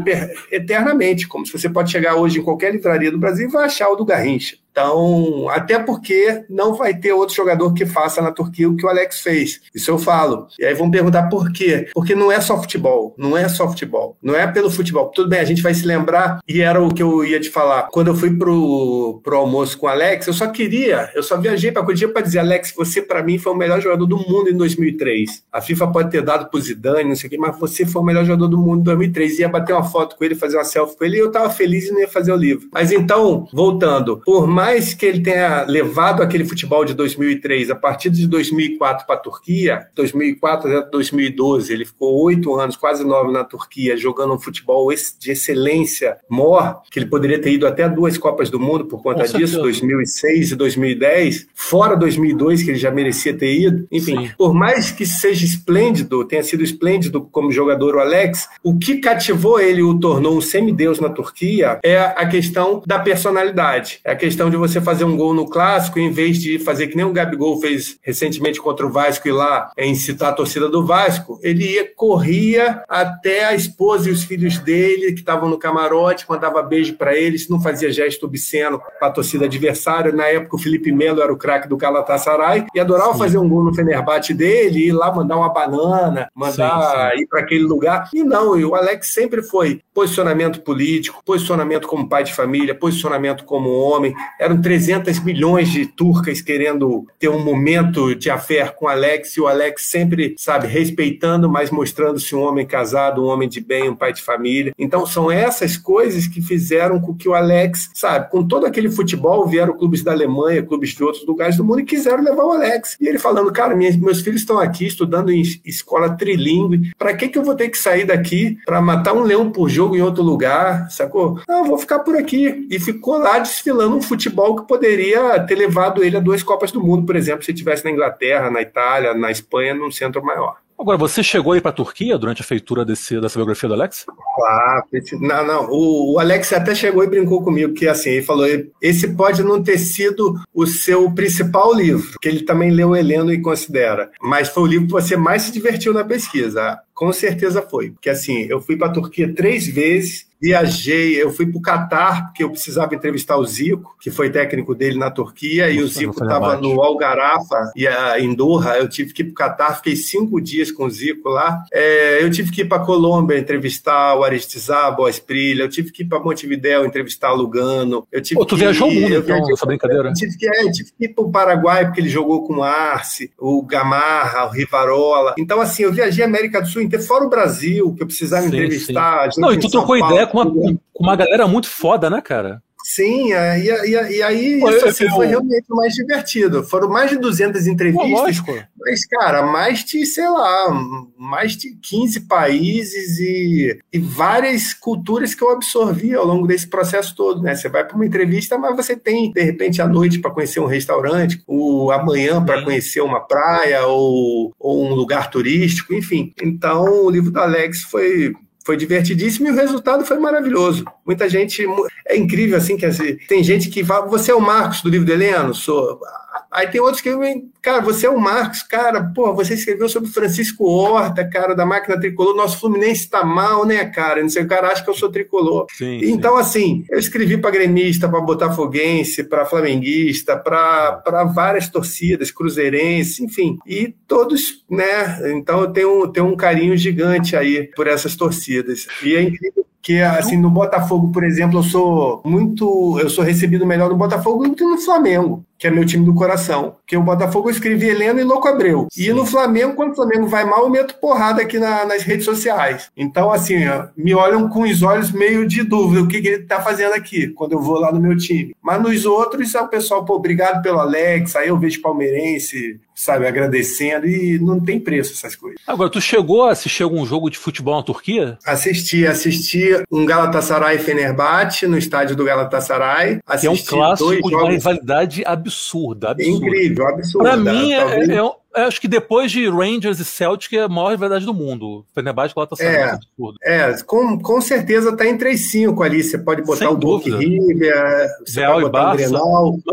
B: eternamente, como se você pode chegar hoje em qualquer livraria do Brasil e vai achar o do Garrincha. Então, até porque não vai ter outro jogador que faça na Turquia o que o Alex fez. Isso eu falo. E aí vão perguntar por quê? Porque não é só futebol. Não é só futebol. Não é pelo futebol. Tudo bem, a gente vai se lembrar, e era o que eu ia te falar. Quando eu fui pro, pro almoço com o Alex, eu só queria, eu só viajei para Curitiba para dizer, Alex, você para mim foi o melhor jogador do mundo em 2003. A FIFA pode ter dado pro Zidane, não sei o quê, mas você foi o melhor jogador do mundo em 2003. Ia bater uma foto com ele, fazer uma selfie com ele, e eu tava feliz e não ia fazer o livro. Mas então, voltando, por mais mais que ele tenha levado aquele futebol de 2003 a partir de 2004 para a Turquia, 2004 até 2012, ele ficou oito anos, quase nove na Turquia, jogando um futebol de excelência maior, que ele poderia ter ido até duas Copas do Mundo por conta disso, 2006 e 2010, fora 2002, que ele já merecia ter ido. Enfim, Sim. por mais que seja esplêndido, tenha sido esplêndido como jogador o Alex, o que cativou ele e o tornou um semideus na Turquia é a questão da personalidade, é a questão de você fazer um gol no clássico, em vez de fazer que nem o Gabigol fez recentemente contra o Vasco e lá é, incitar a torcida do Vasco, ele ia, corria até a esposa e os filhos dele, que estavam no camarote, mandava beijo para eles, não fazia gesto obsceno para a torcida adversária. Na época, o Felipe Melo era o craque do Galatasaray, e adorava sim. fazer um gol no Fenerbahçe dele, ir lá mandar uma banana, mandar sim, sim. ir para aquele lugar. E não, e o Alex sempre foi posicionamento político, posicionamento como pai de família, posicionamento como homem. Eram 300 milhões de turcas querendo ter um momento de afé com Alex, e o Alex sempre, sabe, respeitando, mas mostrando-se um homem casado, um homem de bem, um pai de família. Então são essas coisas que fizeram com que o Alex, sabe, com todo aquele futebol, vieram clubes da Alemanha, clubes de outros lugares do mundo e quiseram levar o Alex. E ele falando, cara, minha, meus filhos estão aqui estudando em escola trilingue, para que, que eu vou ter que sair daqui para matar um leão por jogo em outro lugar, sacou? Não, vou ficar por aqui. E ficou lá desfilando um futebol que poderia ter levado ele a duas Copas do Mundo, por exemplo, se estivesse na Inglaterra, na Itália, na Espanha, num centro maior.
A: Agora, você chegou aí para a Turquia durante a feitura desse, dessa biografia do Alex?
B: Claro, não, não. O, o, Alex até chegou e brincou comigo que assim, ele falou: esse pode não ter sido o seu principal livro, que ele também leu Heleno e considera, mas foi o livro que você mais se divertiu na pesquisa. Com certeza foi, porque assim, eu fui para a Turquia três vezes viajei, eu fui para o Catar, porque eu precisava entrevistar o Zico, que foi técnico dele na Turquia, Nossa, e o Zico estava no Algarafa, e a, em Doha, eu tive que ir para o Catar, fiquei cinco dias com o Zico lá. É, eu tive que ir para Colômbia entrevistar o Aristizábal, a Esprilla, eu tive que ir para Montevidéu entrevistar o Lugano. Eu tive
A: Pô, tu
B: que,
A: viajou o mundo, então, essa brincadeira?
B: Eu tive, que, é, eu tive que ir para o Paraguai, porque ele jogou com o Arce, o Gamarra, o Rivarola. Então, assim, eu viajei a América do Sul inteira, fora o Brasil, que eu precisava sim, entrevistar.
A: Sim. Não, e tu trocou ideia com uma, com uma galera muito foda, né, cara?
B: Sim, é, e, e, e aí Pô, isso assim, foi realmente mais divertido. Foram mais de 200 entrevistas, Pô, mas, cara, mais de, sei lá, mais de 15 países e, e várias culturas que eu absorvi ao longo desse processo todo, né? Você vai para uma entrevista, mas você tem, de repente, a noite para conhecer um restaurante, o amanhã para conhecer uma praia ou, ou um lugar turístico, enfim. Então, o livro do Alex foi foi divertidíssimo e o resultado foi maravilhoso. Muita gente. É incrível, assim, que assim, tem gente que fala. Você é o Marcos do livro do Heleno? Sou. Aí tem outros que cara, você é o Marcos, cara, pô, você escreveu sobre Francisco Horta, cara, da máquina tricolor, nosso Fluminense tá mal, né, cara? Não sei, o cara acha que eu sou tricolor. Sim, então, sim. assim, eu escrevi para gremista, para botafoguense, para flamenguista, para várias torcidas, cruzeirense, enfim, e todos, né? Então eu tenho, tenho um carinho gigante aí por essas torcidas. E é incrível que assim no Botafogo, por exemplo, eu sou muito, eu sou recebido melhor no Botafogo do que no Flamengo que é meu time do coração. Que o Botafogo eu escrevi Helena e Louco Abreu. Sim. E no Flamengo, quando o Flamengo vai mal, eu meto porrada aqui na, nas redes sociais. Então, assim, ó, me olham com os olhos meio de dúvida o que, que ele tá fazendo aqui, quando eu vou lá no meu time. Mas nos outros, é o pessoal, pô, obrigado pelo Alex, aí eu vejo palmeirense, sabe, agradecendo, e não tem preço essas coisas.
A: Agora, tu chegou a assistir algum jogo de futebol na Turquia?
B: Assisti, assisti um Galatasaray Fenerbahçe no estádio do Galatasaray.
A: Assisti que é um clássico de uma rivalidade absurda absurda.
B: Incrível, absurda.
A: Pra mim, é, é, acho que depois de Rangers e Celtic é a maior verdade do mundo. Fenerbahçe com
B: é, é, absurdo. É, com, com certeza tá entre as cinco ali. Você pode botar Sem o Duke River,
A: Real e Barça.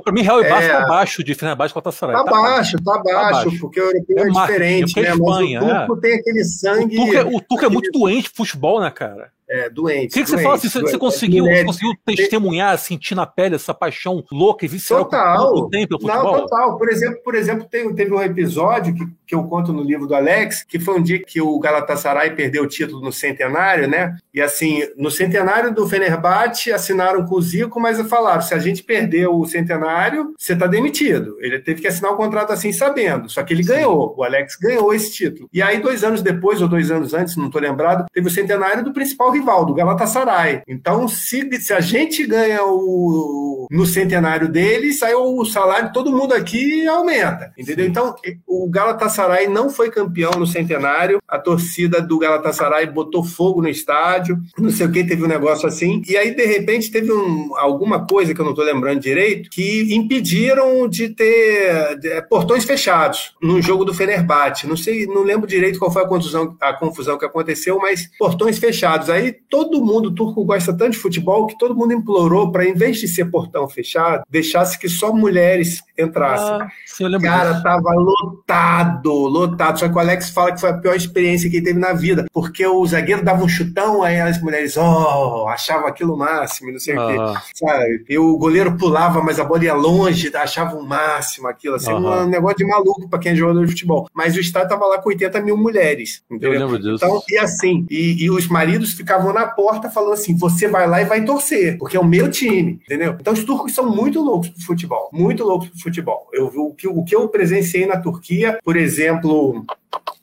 A: Pra mim, Real e Barça é, tá abaixo de Fenerbahçe com Galatasaray.
B: Tá, tá baixo, tá baixo, tá baixo, porque o europeu é, é diferente, né? Espanha, Mas o turco tem aquele sangue...
A: O turco, é, o turco é muito doente futebol, né, cara?
B: É, doentes.
A: O que, que você fala assim? Você, você conseguiu, conseguiu testemunhar, sentir na pele essa paixão louca e visceral
B: total. tempo futebol? Não, total. Por exemplo, por exemplo teve, teve um episódio que, que eu conto no livro do Alex, que foi um dia que o Galatasaray perdeu o título no centenário, né? E assim, no centenário do Fenerbahçe assinaram com o Zico, mas falaram: se a gente perder o centenário, você está demitido. Ele teve que assinar o um contrato assim sabendo. Só que ele Sim. ganhou, o Alex ganhou esse título. E aí, dois anos depois, ou dois anos antes, não estou lembrado, teve o centenário do principal rival, do Galatasaray. Então, se, se a gente ganha o, no centenário deles, aí o salário de todo mundo aqui aumenta. Entendeu? Sim. Então, o Galatasaray não foi campeão no centenário, a torcida do Galatasaray botou fogo no estádio, não sei o que, teve um negócio assim. E aí, de repente, teve um, alguma coisa que eu não estou lembrando direito, que impediram de ter de, portões fechados no jogo do Fenerbahçe. Não sei, não lembro direito qual foi a confusão, a confusão que aconteceu, mas portões fechados. Aí todo mundo, o turco gosta tanto de futebol que todo mundo implorou para, em vez de ser portão fechado, deixasse que só mulheres entrassem. Ah, Cara, disso. tava lotado, lotado. Só que o Alex fala que foi a pior experiência que ele teve na vida, porque o zagueiro dava um chutão, aí as mulheres, oh, achavam aquilo máximo, não sei ah. o quê. Ah. Sabe? E o goleiro pulava, mas a bola ia longe, achava o máximo aquilo, assim, um negócio de maluco para quem é jogador de futebol. Mas o Estado tava lá com 80 mil mulheres. Entendeu? Eu lembro disso. Então, e assim, e, e os maridos ficavam na porta falando assim: você vai lá e vai torcer, porque é o meu time, entendeu? Então os turcos são muito loucos pro futebol, muito loucos pro futebol. Eu, o, que, o que eu presenciei na Turquia, por exemplo,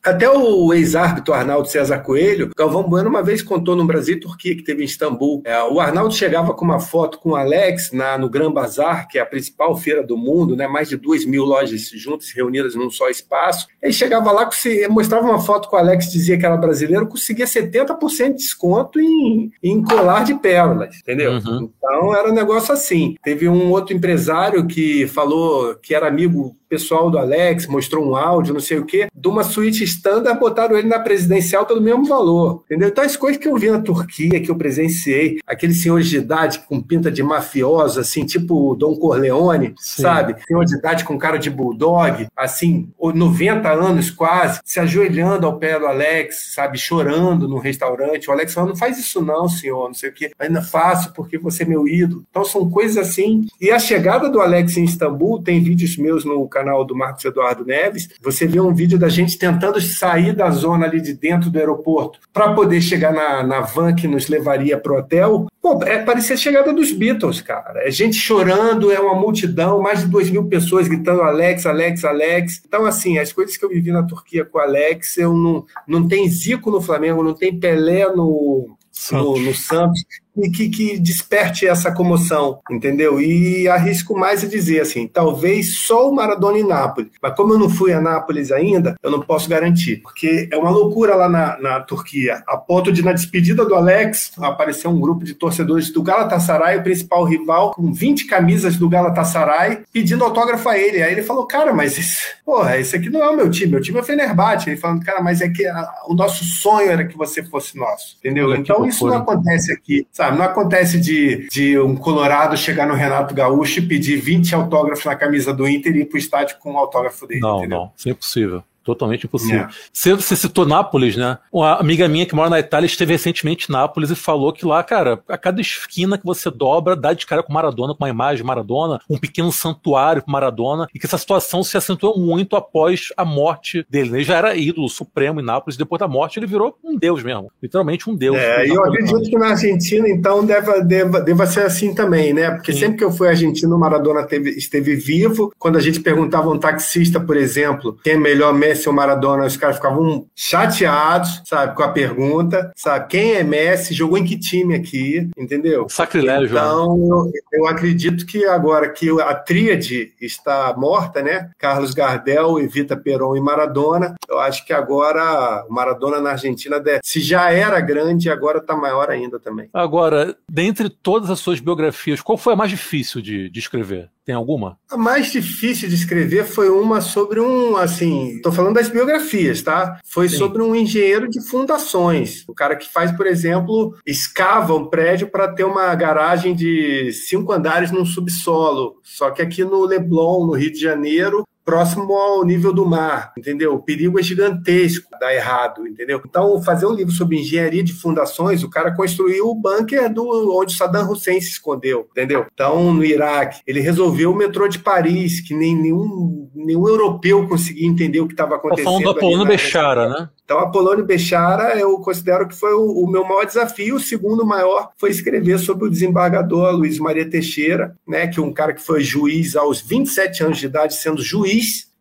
B: até o ex-árbitro Arnaldo César Coelho, Galvão Bueno uma vez contou no Brasil Turquia, que teve em Istambul. É, o Arnaldo chegava com uma foto com o Alex na, no Gran Bazar, que é a principal feira do mundo, né? mais de duas mil lojas juntas, reunidas num só espaço. Ele chegava lá, mostrava uma foto com o Alex, dizia que era brasileiro, conseguia 70% de desconto em, em colar de pérolas, entendeu? Uhum. Então era um negócio assim. Teve um outro empresário que falou que era amigo pessoal do Alex, mostrou um áudio, não sei o quê, de uma suíte standard, botaram ele na presidencial pelo mesmo valor, entendeu? Então as coisas que eu vi na Turquia, que eu presenciei, aqueles senhores de idade com pinta de mafioso, assim, tipo Dom Corleone, Sim. sabe? Senhor de idade com cara de bulldog, assim, 90 anos quase, se ajoelhando ao pé do Alex, sabe? Chorando no restaurante. O Alex falou, não faz isso não, senhor, não sei o quê. Ainda faço porque você é meu ídolo. Então são coisas assim. E a chegada do Alex em Istambul, tem vídeos meus no canal do Marcos Eduardo Neves, você vê um vídeo da gente tentando sair da zona ali de dentro do aeroporto para poder chegar na, na van que nos levaria para o hotel. Pô, é, parecia a chegada dos Beatles, cara. É gente chorando, é uma multidão, mais de duas mil pessoas gritando Alex, Alex, Alex. Então, assim, as coisas que eu vivi na Turquia com o Alex, eu não, não tem Zico no Flamengo, não tem Pelé no, no, no Santos e que, que desperte essa comoção, entendeu? E arrisco mais a dizer assim, talvez só o Maradona em Nápoles, mas como eu não fui a Nápoles ainda, eu não posso garantir, porque é uma loucura lá na, na Turquia, a ponto de na despedida do Alex aparecer um grupo de torcedores do Galatasaray, o principal rival, com 20 camisas do Galatasaray, pedindo autógrafo a ele. Aí ele falou, cara, mas isso, porra, esse aqui não é o meu time, meu time é o Fenerbahçe. Ele falando, cara, mas é que a, o nosso sonho era que você fosse nosso, entendeu? Então isso não acontece aqui, sabe? Sabe? Não acontece de, de um Colorado chegar no Renato Gaúcho e pedir 20 autógrafos na camisa do Inter e ir pro estádio com o autógrafo dele.
A: Não, entendeu? não, isso é impossível. Totalmente impossível. É. Você, você, citou Nápoles, né? Uma amiga minha que mora na Itália esteve recentemente em Nápoles e falou que lá, cara, a cada esquina que você dobra, dá de cara com Maradona, com uma imagem de Maradona, um pequeno santuário com Maradona, e que essa situação se acentuou muito após a morte dele. Ele já era ídolo supremo em Nápoles, depois da morte ele virou um deus mesmo. Literalmente um deus.
B: É, e eu acredito que na Argentina, então, deva, deva, deva ser assim também, né? Porque Sim. sempre que eu fui argentino, o Maradona teve, esteve vivo. Quando a gente perguntava a um taxista, por exemplo, quem é melhor Messi Messi ou Maradona, os caras ficavam chateados, sabe, com a pergunta, sabe? Quem é Messi? Jogou em que time aqui? Entendeu?
A: Sacrilégio.
B: Né? Então, eu, eu acredito que agora que a tríade está morta, né? Carlos Gardel, Evita Peron e Maradona, eu acho que agora o Maradona na Argentina, se já era grande, agora está maior ainda também.
A: Agora, dentre todas as suas biografias, qual foi a mais difícil de, de escrever? Tem alguma?
B: A mais difícil de escrever foi uma sobre um, assim, estou falando das biografias, tá? Foi Sim. sobre um engenheiro de fundações. O cara que faz, por exemplo, escava um prédio para ter uma garagem de cinco andares num subsolo. Só que aqui no Leblon, no Rio de Janeiro, próximo ao nível do mar, entendeu? O perigo é gigantesco, dá errado, entendeu? Então, fazer um livro sobre engenharia de fundações, o cara construiu o bunker do onde Saddam Hussein se escondeu, entendeu? Então, no Iraque, ele resolveu o metrô de Paris, que nem nenhum, nenhum europeu conseguia entender o que estava acontecendo. Tá falando
A: do Apolônio Bechara, né?
B: Então, Apolônio Bechara, eu considero que foi o, o, meu maior desafio. O segundo maior foi escrever sobre o desembargador Luiz Maria Teixeira, né, que é um cara que foi juiz aos 27 anos de idade, sendo juiz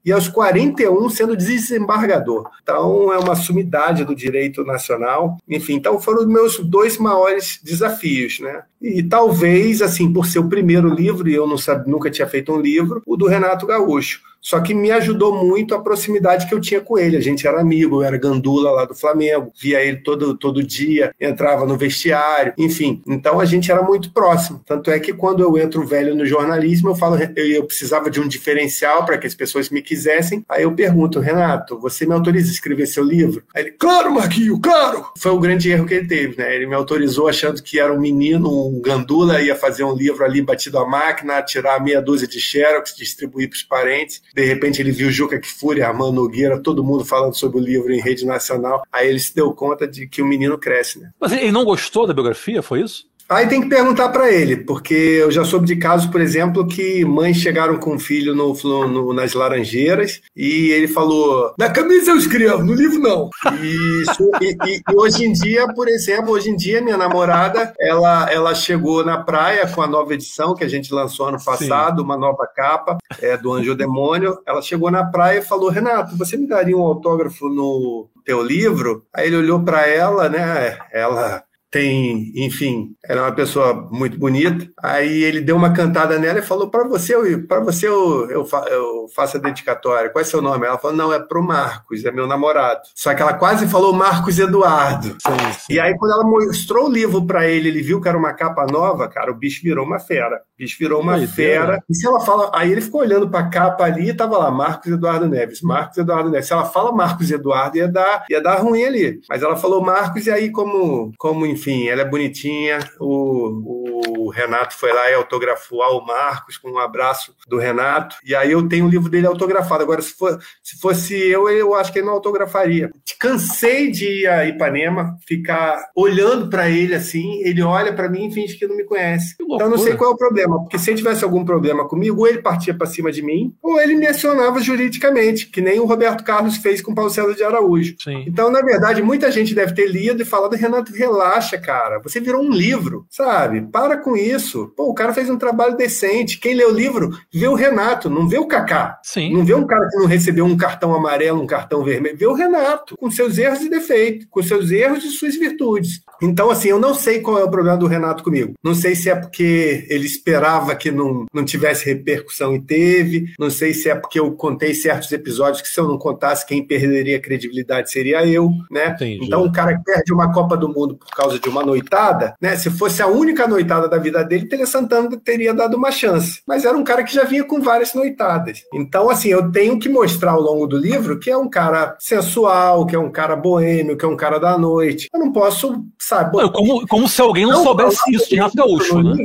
B: e aos 41 sendo desembargador. Então, é uma sumidade do direito nacional. Enfim, então foram os meus dois maiores desafios, né? E talvez, assim, por ser o primeiro livro, e eu não sabe, nunca tinha feito um livro, o do Renato Gaúcho. Só que me ajudou muito a proximidade que eu tinha com ele. A gente era amigo, eu era gandula lá do Flamengo, via ele todo, todo dia, entrava no vestiário, enfim. Então a gente era muito próximo. Tanto é que quando eu entro velho no jornalismo, eu falo, eu, eu precisava de um diferencial para que as pessoas me quisessem. Aí eu pergunto, Renato, você me autoriza a escrever seu livro? Aí ele, claro, Marquinho, claro! Foi o grande erro que ele teve, né? Ele me autorizou achando que era um menino, um gandula, ia fazer um livro ali batido à máquina, tirar meia dúzia de xerox, distribuir para os parentes. De repente ele viu Juca Kfouri, Armando Nogueira, todo mundo falando sobre o livro em rede nacional. Aí ele se deu conta de que o menino cresce, né?
A: Mas ele não gostou da biografia, foi isso?
B: Aí tem que perguntar para ele, porque eu já soube de casos, por exemplo, que mães chegaram com um filho no, no, nas Laranjeiras e ele falou: na camisa eu escrevo, no livro não. E, e, e, hoje em dia, por exemplo, hoje em dia minha namorada, ela, ela chegou na praia com a nova edição que a gente lançou ano passado, Sim. uma nova capa é, do Anjo Demônio. Ela chegou na praia e falou: Renato, você me daria um autógrafo no teu livro? Aí ele olhou para ela, né? Ela tem, enfim, era uma pessoa muito bonita. Aí ele deu uma cantada nela e falou: para você, para você eu, eu, eu, faço a dedicatória. Qual é seu nome? Ela falou: não, é pro Marcos, é meu namorado. Só que ela quase falou Marcos Eduardo. Sim, sim. E aí, quando ela mostrou o livro para ele, ele viu que era uma capa nova, cara, o bicho virou uma fera. O bicho virou uma fera. E se ela fala, aí ele ficou olhando para a capa ali e tava lá, Marcos Eduardo Neves, Marcos Eduardo Neves. Se ela fala Marcos Eduardo, ia dar, ia dar ruim ali. Mas ela falou Marcos, e aí, como, como enfim enfim, ela é bonitinha. O, o Renato foi lá e autografou ao Marcos com um abraço do Renato. E aí eu tenho o livro dele autografado. Agora, se, for, se fosse eu, eu acho que ele não autografaria. Cansei de ir a Ipanema, ficar olhando para ele assim. Ele olha para mim e finge que não me conhece. Então não sei qual é o problema, porque se ele tivesse algum problema comigo, ou ele partia para cima de mim, ou ele me acionava juridicamente, que nem o Roberto Carlos fez com o Paulo César de Araújo. Sim. Então, na verdade, muita gente deve ter lido e falado, Renato, relaxa, cara. Você virou um livro, sabe? Para com isso. Pô, o cara fez um trabalho decente. Quem lê o livro vê o Renato, não vê o Kaká. Sim. Não vê um cara que não recebeu um cartão amarelo, um cartão vermelho. Vê o Renato, com seus erros e defeitos, com seus erros e suas virtudes. Então, assim, eu não sei qual é o problema do Renato comigo. Não sei se é porque ele esperava que não, não tivesse repercussão e teve. Não sei se é porque eu contei certos episódios que se eu não contasse, quem perderia credibilidade seria eu, né? Entendi. Então, um cara que perde uma Copa do Mundo por causa de uma noitada, né? Se fosse a única noitada da vida dele, Tele Santana teria dado uma chance. Mas era um cara que já vinha com várias noitadas. Então, assim, eu tenho que mostrar ao longo do livro que é um cara sensual, que é um cara boêmio, que é um cara da noite. Eu não posso, sabe?
A: Como, como se alguém não, não soubesse isso de Renato Gaúcho, né?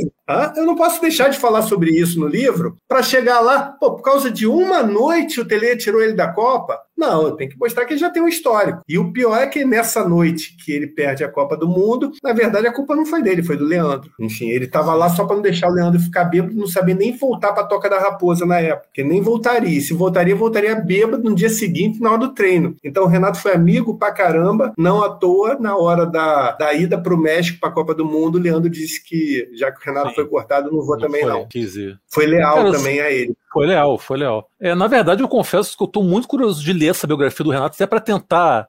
B: Eu não posso deixar de falar sobre isso no livro para chegar lá, pô, por causa de uma noite o Tele tirou ele da Copa. Não, eu tenho que mostrar que ele já tem um histórico. E o pior é que nessa noite que ele perde a Copa do Mundo, na verdade a culpa não foi dele, foi do Leandro. Enfim, ele estava lá só para não deixar o Leandro ficar bêbado, não sabia nem voltar para a Toca da Raposa na época, porque nem voltaria. Se voltaria, voltaria bêbado no dia seguinte, na hora do treino. Então o Renato foi amigo pra caramba, não à toa, na hora da, da ida para o México para a Copa do Mundo, o Leandro disse que já que o Renato Foi cortado, não vou não também foi, não. Foi leal Cara, também a ele.
A: Foi leal, foi leal. É, na verdade, eu confesso que eu estou muito curioso de ler essa biografia do Renato, até para tentar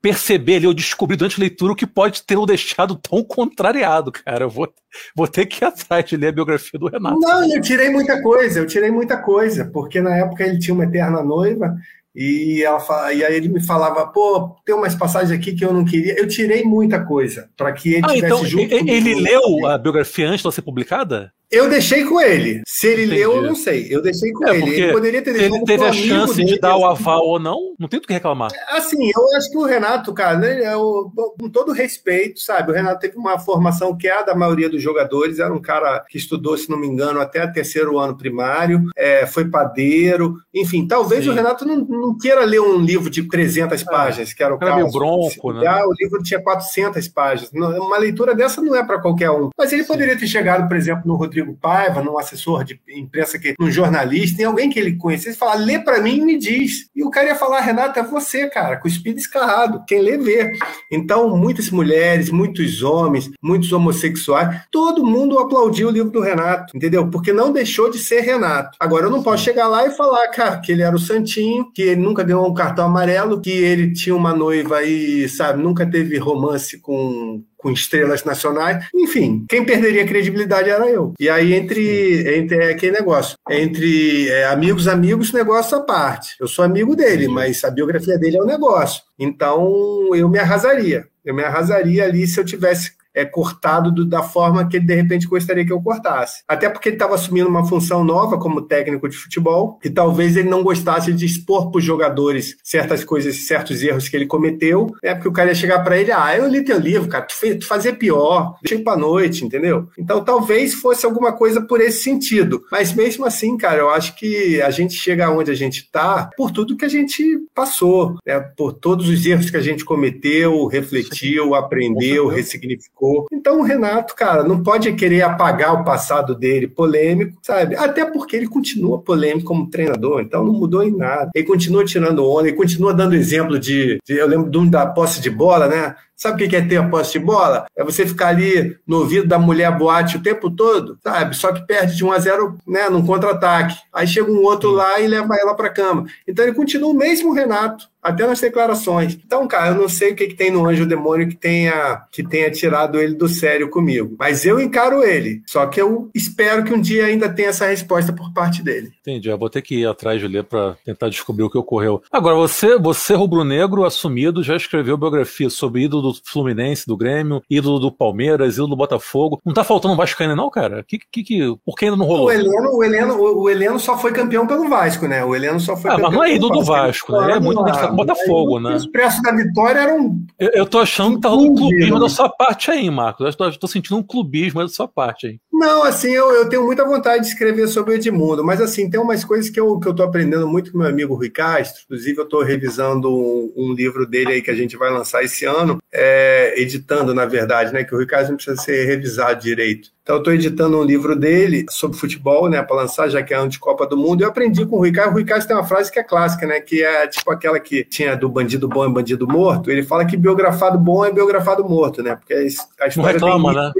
A: perceber ali, ou descobrir durante a leitura o que pode ter o deixado tão contrariado, cara. Eu vou, vou ter que ir atrás de ler a biografia do Renato.
B: Não, eu tirei muita coisa, eu tirei muita coisa, porque na época ele tinha uma eterna noiva, e, ela, e aí ele me falava, pô, tem umas passagens aqui que eu não queria. Eu tirei muita coisa para que ele ah, tivesse então, junto.
A: Ele, ele leu a biografia antes de ser publicada?
B: Eu deixei com ele. Se ele Entendi. leu, eu não sei. Eu deixei com é, ele. Ele poderia ter
A: deixado. Ele teve a chance de dar o aval ou não? Não tem o que reclamar.
B: Assim, eu acho que o Renato, cara, né, eu, com todo respeito, sabe? O Renato teve uma formação que é a da maioria dos jogadores. Era um cara que estudou, se não me engano, até o terceiro ano primário. É, foi padeiro. Enfim, talvez Sim. o Renato não, não, queira ler um livro de 300 é, páginas, que era o
A: era caso. bronco, né?
B: O livro tinha 400 páginas. Uma leitura dessa não é para qualquer um. Mas ele Sim. poderia ter chegado, por exemplo, no Rodrigo Rodrigo Paiva, num assessor de imprensa, que, num jornalista, em alguém que ele conhecesse, falar, lê para mim e me diz. E o cara ia falar, Renato, é você, cara, com o espírito escarrado. Quem lê, vê. Então, muitas mulheres, muitos homens, muitos homossexuais, todo mundo aplaudiu o livro do Renato, entendeu? Porque não deixou de ser Renato. Agora, eu não posso chegar lá e falar, cara, que ele era o santinho, que ele nunca ganhou um cartão amarelo, que ele tinha uma noiva e, sabe, nunca teve romance com com estrelas nacionais. Enfim, quem perderia credibilidade era eu. E aí, entre, entre é aquele negócio, entre é, amigos, amigos, negócio à parte. Eu sou amigo dele, mas a biografia dele é um negócio. Então, eu me arrasaria. Eu me arrasaria ali se eu tivesse é, cortado do, da forma que ele de repente gostaria que eu cortasse. Até porque ele estava assumindo uma função nova como técnico de futebol, e talvez ele não gostasse de expor para os jogadores certas coisas, certos erros que ele cometeu, né? Porque o cara ia chegar para ele, ah, eu li teu livro, cara, tu, fez, tu fazia pior, deixei para noite, entendeu? Então talvez fosse alguma coisa por esse sentido. Mas mesmo assim, cara, eu acho que a gente chega onde a gente está por tudo que a gente passou, né? Por todos os erros que a gente cometeu, refletiu, aprendeu, ressignificou então o Renato, cara, não pode querer apagar o passado dele polêmico, sabe? Até porque ele continua polêmico como treinador, então não mudou em nada. Ele continua tirando onda, ele continua dando exemplo de, de eu lembro de um da posse de bola, né? Sabe o que é ter a posse de bola? É você ficar ali no ouvido da mulher boate o tempo todo, sabe? Só que perde de 1 a 0 né, num contra-ataque. Aí chega um outro lá e leva ela para cama. Então ele continua o mesmo Renato, até nas declarações. Então, cara, eu não sei o que, que tem no anjo demônio que tenha, que tenha tirado ele do sério comigo. Mas eu encaro ele. Só que eu espero que um dia ainda tenha essa resposta por parte dele.
A: Entendi. Eu vou ter que ir atrás de ler para tentar descobrir o que ocorreu. Agora, você, você rubro-negro assumido, já escreveu biografia sobre ídolo do Fluminense, do Grêmio, ídolo do Palmeiras, ídolo do Botafogo. Não tá faltando um Vasco ainda não, cara? Que, que, que, por que ainda não rolou?
B: O Heleno, o, Heleno, o Heleno só foi campeão pelo Vasco, né? O Heleno só foi
A: ah,
B: campeão
A: mas não é ídolo do Vasco, né? Ele é muito identificado com o Botafogo, né? O
B: Expresso da Vitória era um...
A: Eu, eu tô achando que tá rolando um clubismo da sua parte aí, Marcos. Eu tô, tô sentindo um clubismo da sua parte aí.
B: Não, assim, eu, eu tenho muita vontade de escrever sobre o Edmundo, mas assim, tem umas coisas que eu, que eu aprendendo muito com meu amigo Rui Castro, inclusive eu tô revisando um, um livro dele aí que a gente vai lançar esse ano, é, editando, na verdade, né, que o Rui Castro não precisa ser revisado direito. Então, eu estou editando um livro dele sobre futebol, né, para lançar, já que é ano de Copa do Mundo. Eu aprendi com o Rui Castro. O Rui Castro tem uma frase que é clássica, né, que é tipo aquela que tinha do bandido bom e bandido morto. Ele fala que biografado bom é biografado morto, né, porque a história
A: não reclama, né?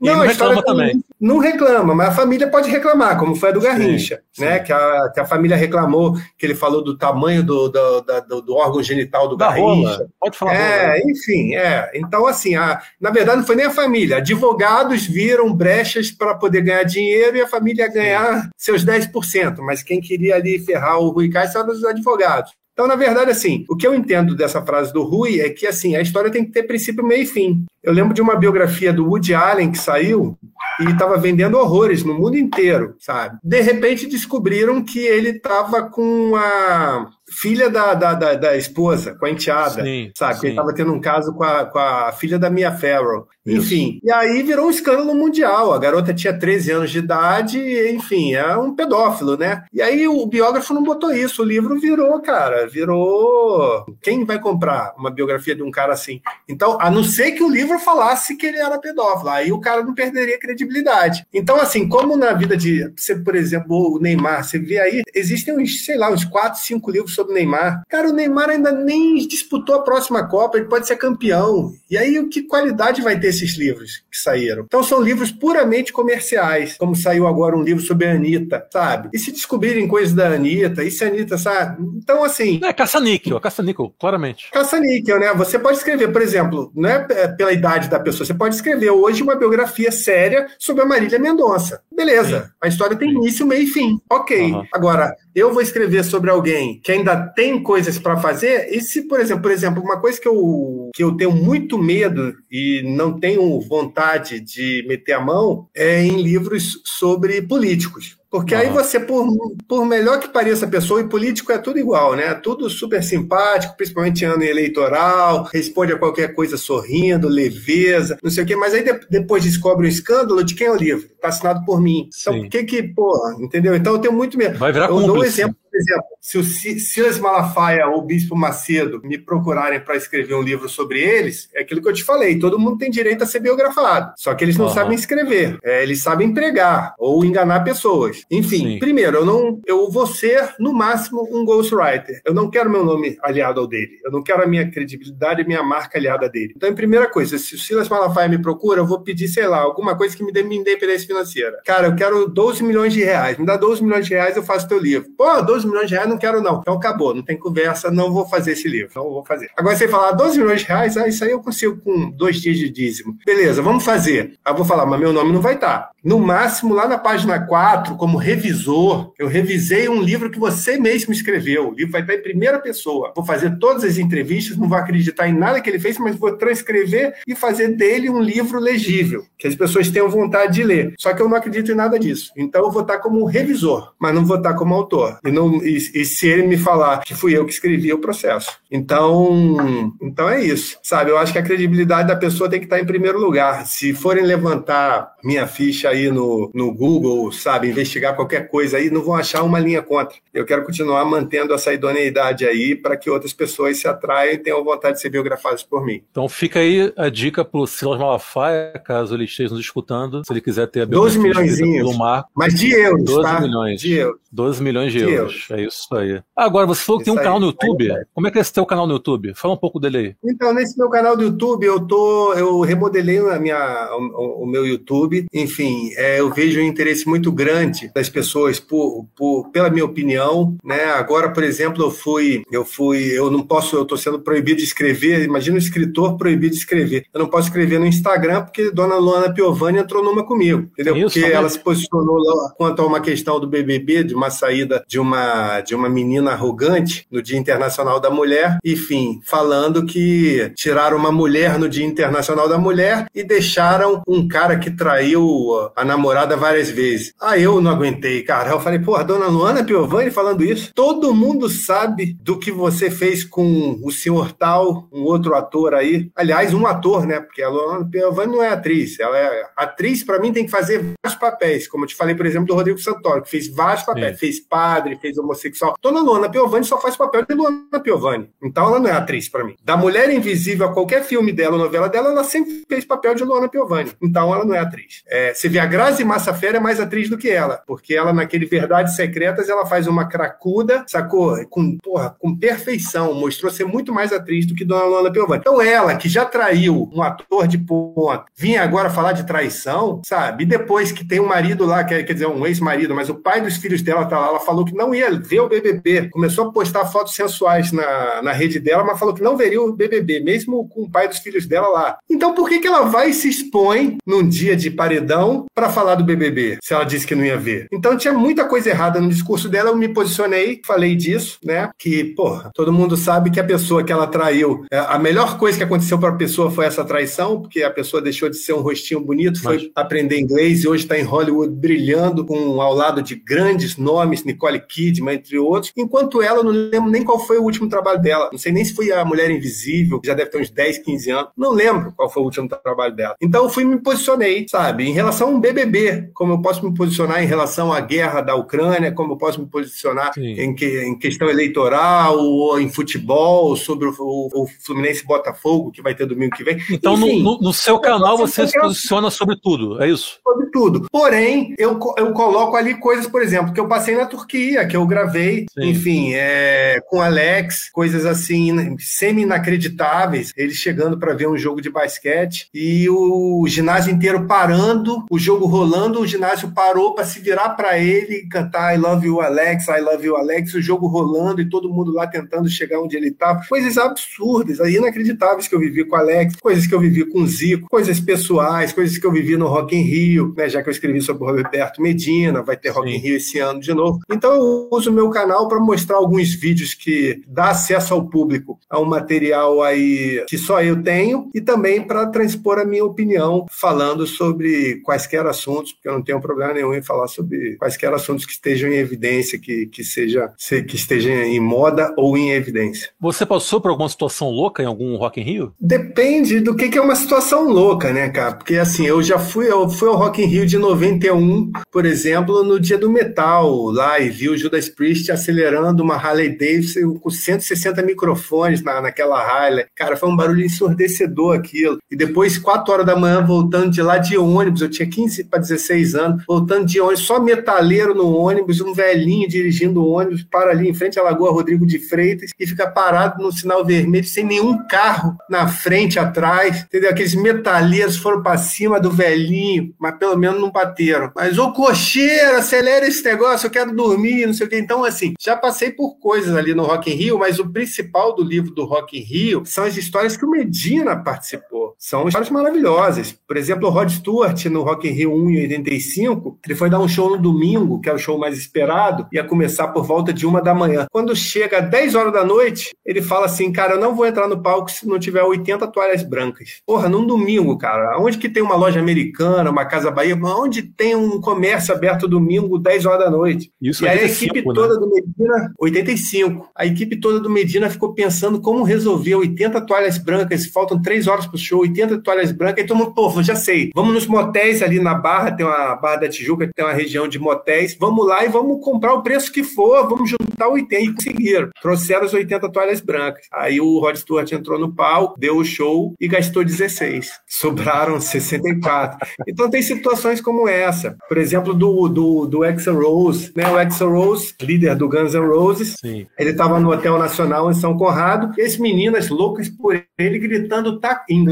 B: Não, não a história também. Não reclama, mas a família pode reclamar, como foi a do Garrincha, sim, né, sim. Que, a, que a família reclamou, que ele falou do tamanho do, do, do, do órgão genital do da Garrincha. Rola.
A: Pode falar.
B: É, rola. enfim, é. Então, assim, a, na verdade, não foi nem a família. Advogados viram brechas para poder ganhar dinheiro e a família ganhar seus 10%, mas quem queria ali ferrar o Rui Castro eram os advogados. Então, na verdade, assim, o que eu entendo dessa frase do Rui é que, assim, a história tem que ter princípio, meio e fim. Eu lembro de uma biografia do Woody Allen que saiu e estava vendendo horrores no mundo inteiro, sabe? De repente descobriram que ele estava com a filha da, da, da, da, esposa, com a enteada, sim, sabe? Sim. Ele estava tendo um caso com a, com a filha da Mia Farrow. Isso. Enfim, e aí virou um escândalo mundial. A garota tinha 13 anos de idade, enfim, é um pedófilo, né? E aí o biógrafo não botou isso, o livro virou, cara, virou. Quem vai comprar uma biografia de um cara assim? Então, a não ser que o livro falasse que ele era pedófilo, aí o cara não perderia credibilidade. Então, assim, como na vida de, você, por exemplo, o Neymar, você vê aí, existem uns, sei lá, uns 4, 5 livros sobre o Neymar. Cara, o Neymar ainda nem disputou a próxima Copa, ele pode ser campeão. E aí, que qualidade vai ter esses livros que saíram? Então, são livros puramente comerciais, como saiu agora um livro sobre a Anitta, sabe? E se descobrirem coisas da Anitta, e se a Anitta, sabe? Então, assim.
A: É caça-níquel, caça-níquel, claramente.
B: Caça-níquel, né? Você pode escrever, por exemplo, não é pela idade da pessoa, você pode escrever hoje uma biografia séria sobre a Marília Mendonça. Beleza, Sim. a história tem Sim. início, meio e fim. Ok. Uhum. Agora, eu vou escrever sobre alguém que ainda tem coisas para fazer, e se, por exemplo, por exemplo, uma coisa que eu, que eu tenho muito medo e não tenho vontade de meter a mão é em livros sobre políticos. Porque aí você, por, por melhor que pareça a pessoa, e político é tudo igual, né? Tudo super simpático, principalmente ano eleitoral, responde a qualquer coisa sorrindo, leveza, não sei o quê, mas aí de, depois descobre um escândalo de quem é o livro. Está assinado por mim. Então, por que que, pô, entendeu? Então eu tenho muito medo.
A: Vai virar
B: eu
A: dou
B: um exemplo exemplo, se o Silas Malafaia ou o Bispo Macedo me procurarem para escrever um livro sobre eles, é aquilo que eu te falei: todo mundo tem direito a ser biografado. Só que eles não uhum. sabem escrever, é, eles sabem pregar ou enganar pessoas. Enfim, Sim. primeiro, eu não, eu vou ser no máximo um ghostwriter. Eu não quero meu nome aliado ao dele. Eu não quero a minha credibilidade e minha marca aliada dele. Então, em primeira coisa, se o Silas Malafaia me procura, eu vou pedir, sei lá, alguma coisa que me dê minha independência financeira. Cara, eu quero 12 milhões de reais. Me dá 12 milhões de reais, eu faço teu livro. Pô, 12 milhões de reais, não quero não. Então acabou, não tem conversa, não vou fazer esse livro, não vou fazer. Agora você falar 12 milhões de reais, ah, isso aí eu consigo com dois dias de dízimo. Beleza, vamos fazer. Aí eu vou falar, mas meu nome não vai estar. No máximo, lá na página 4, como revisor, eu revisei um livro que você mesmo escreveu. O livro vai estar em primeira pessoa. Vou fazer todas as entrevistas, não vou acreditar em nada que ele fez, mas vou transcrever e fazer dele um livro legível, que as pessoas tenham vontade de ler. Só que eu não acredito em nada disso. Então eu vou estar como revisor, mas não vou estar como autor. E, não, e, e se ele me falar que fui eu que escrevi o processo. Então, então é isso. Sabe, eu acho que a credibilidade da pessoa tem que estar em primeiro lugar. Se forem levantar minha ficha aí no, no Google, sabe, investigar qualquer coisa aí, não vão achar uma linha contra. Eu quero continuar mantendo essa idoneidade aí para que outras pessoas se atraiam e tenham vontade de ser biografadas por mim.
A: Então fica aí a dica para o Silas Malafaia, caso ele esteja nos escutando, se ele quiser ter a
B: biografia 12 milhões do Marco. Mas de euros,
A: 12
B: tá?
A: milhões. De euros. 12 milhões de, de euros. euros. É isso aí. Agora, você falou que tem um canal no YouTube. Como é que é esse teu canal no YouTube? Fala um pouco dele aí.
B: Então, nesse meu canal do YouTube, eu tô, eu remodelei a minha, o, o meu YouTube. Enfim, é, eu vejo um interesse muito grande das pessoas por, por, pela minha opinião, né? Agora, por exemplo, eu fui, eu fui, eu não posso, eu estou sendo proibido de escrever. Imagina um escritor proibido de escrever. Eu não posso escrever no Instagram porque Dona Luana Piovani entrou numa comigo, entendeu? Isso, porque ela se posicionou quanto a uma questão do BBB, de uma saída de uma de uma menina arrogante no Dia Internacional da Mulher, enfim, falando que tiraram uma mulher no Dia Internacional da Mulher e deixaram um cara que traiu a namorada várias vezes. Ah, eu não aguentei, cara. Eu falei, porra, dona Luana Piovani falando isso. Todo mundo sabe do que você fez com o senhor tal, um outro ator aí. Aliás, um ator, né? Porque a Luana Piovani não é atriz. Ela é atriz, para mim, tem que fazer vários papéis. Como eu te falei, por exemplo, do Rodrigo Santoro, que fez vários papéis. Sim. Fez padre, fez homossexual. Dona Luana Piovani só faz papel de Luana Piovani. Então ela não é atriz para mim. Da Mulher Invisível a qualquer filme dela, novela dela, ela sempre fez papel de Luana Piovani. Então ela não é atriz. É, você vê a Grazi Massafera é mais atriz do que ela, porque ela naquele Verdades Secretas ela faz uma cracuda, sacou? Com, porra, com perfeição, mostrou ser muito mais atriz do que Dona Luana Piovani. Então ela, que já traiu um ator de ponta, vinha agora falar de traição, sabe? E depois que tem um marido lá, quer, quer dizer, um ex-marido, mas o pai dos filhos dela tá lá, ela falou que não ia ver o BBB, começou a postar fotos sensuais na, na rede dela, mas falou que não veria o BBB, mesmo com o pai dos filhos dela lá. Então por que, que ela vai e se expõe num dia de paredão para falar do BBB, se ela disse que não ia ver? Então tinha muita coisa errada no discurso dela, eu me posicionei, falei disso, né? Que, porra, todo mundo sabe que a pessoa que ela traiu, é, a melhor coisa que aconteceu para a pessoa foi essa traição, porque a pessoa deixou de ser um rostinho bonito, foi Mas... aprender inglês e hoje está em Hollywood brilhando com ao lado de grandes nomes, Nicole Kidman, entre outros, enquanto ela, não lembro nem qual foi o último trabalho dela, não sei nem se foi a Mulher Invisível, que já deve ter uns 10, 15 anos, não lembro qual foi o último trabalho dela. Então eu fui me posicionei, sabe, em relação ao BBB, como eu posso me posicionar em relação à guerra da Ucrânia, como eu posso me posicionar em, que, em, questão eleitoral ou em futebol, sobre o, o, o, Fluminense Botafogo, que vai ter domingo que vem.
A: Então, Enfim, no, no, seu canal, você se posiciona sobre tudo, é isso?
B: Sobre tudo. Porém, eu, eu coloco ali coisas, por exemplo, que eu passei na Turquia, que eu gravei, Sim. enfim, é, com Alex, coisas assim, semi-inacreditáveis, ele chegando para ver um jogo de basquete e o ginásio inteiro parando, o jogo rolando, o ginásio parou para se virar para ele e cantar I love you, Alex, I love you, Alex, o jogo rolando e todo mundo lá tentando chegar onde ele estava. Coisas absurdas, inacreditáveis que eu vivi com Alex, coisas que eu vivi com Zico, coisas pessoais, coisas que eu vivi no Rock in Rio, né, já que eu escrevi sobre o Roberto Medina, vai ter Rock Sim. in Rio esse ano de novo. Então uso o meu canal para mostrar alguns vídeos que dá acesso ao público a um material aí que só eu tenho e também para transpor a minha opinião falando sobre quaisquer assuntos, porque eu não tenho problema nenhum em falar sobre quaisquer assuntos que estejam em evidência, que, que seja que estejam em moda ou em evidência.
A: Você passou por alguma situação louca em algum Rock in Rio?
B: Depende do que, que é uma situação louca, né, cara? Porque assim, eu já fui, eu fui ao Rock in Rio de 91, por exemplo, no dia do metal lá e vi o Judas Priest acelerando uma Harley Davidson com 160 microfones na, naquela Harley. Cara, foi um barulho ensurdecedor aquilo. E depois, 4 horas da manhã, voltando de lá de ônibus, eu tinha 15 para 16 anos, voltando de ônibus, só metaleiro no ônibus, um velhinho dirigindo o ônibus, para ali em frente à Lagoa Rodrigo de Freitas e fica parado no sinal vermelho, sem nenhum carro na frente, atrás, entendeu? Aqueles metaleiros foram para cima do velhinho, mas pelo menos não bateram. Mas, ô cocheiro, acelera esse negócio, eu quero dormir, não sei o que. Então, assim, já passei por coisas ali no Rock in Rio, mas o principal do livro do Rock in Rio são as histórias que o Medina participou. São histórias maravilhosas. Por exemplo, o Rod Stewart, no Rock in Rio 1 em 85, ele foi dar um show no domingo, que é o show mais esperado, ia começar por volta de uma da manhã. Quando chega 10 horas da noite, ele fala assim, cara, eu não vou entrar no palco se não tiver 80 toalhas brancas. Porra, num domingo, cara, onde que tem uma loja americana, uma Casa Bahia, onde tem um comércio aberto domingo, 10 horas da noite?
A: Isso
B: e
A: aí
B: a equipe né? toda do Medina, 85, a equipe toda do Medina ficou pensando como resolver 80 toalhas brancas, faltam 3 horas pro show, 80 toalhas brancas, e todo mundo, pô, já sei, vamos nos motéis ali na Barra, tem uma Barra da Tijuca, tem uma região de motéis, vamos lá e vamos comprar o preço que for, vamos juntar 80, e conseguiram. Trouxeram as 80 toalhas brancas. Aí o Rod Stewart entrou no palco, deu o show e gastou 16. Sobraram 64. Então tem situações como essa. Por exemplo, do, do, do Axel Rose, né? O Axel Rose, líder do Guns N' Roses, Sim. ele estava no Hotel Nacional em São Conrado, e as meninas loucas por ele gritando, tá em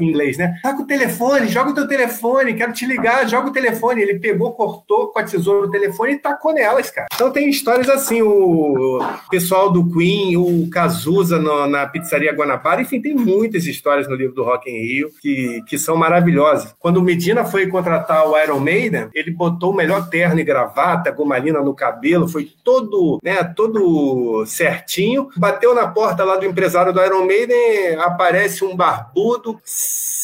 B: inglês, né? Tá com o telefone, joga o teu telefone, quero te ligar, joga o telefone. Ele pegou, cortou com a tesoura o telefone e tacou nelas, cara. Então tem histórias assim, o pessoal do Queen, o Cazuza no, na pizzaria Guanabara, enfim, tem muitas histórias no livro do Rock in Rio que, que são maravilhosas. Quando o Medina foi contratar o Iron Maiden, ele botou o melhor terno e gravata, gomalina no cabelo, foi todo, né, todo certinho. Bateu na porta lá do empresário do Iron Maiden, aparece um barbudo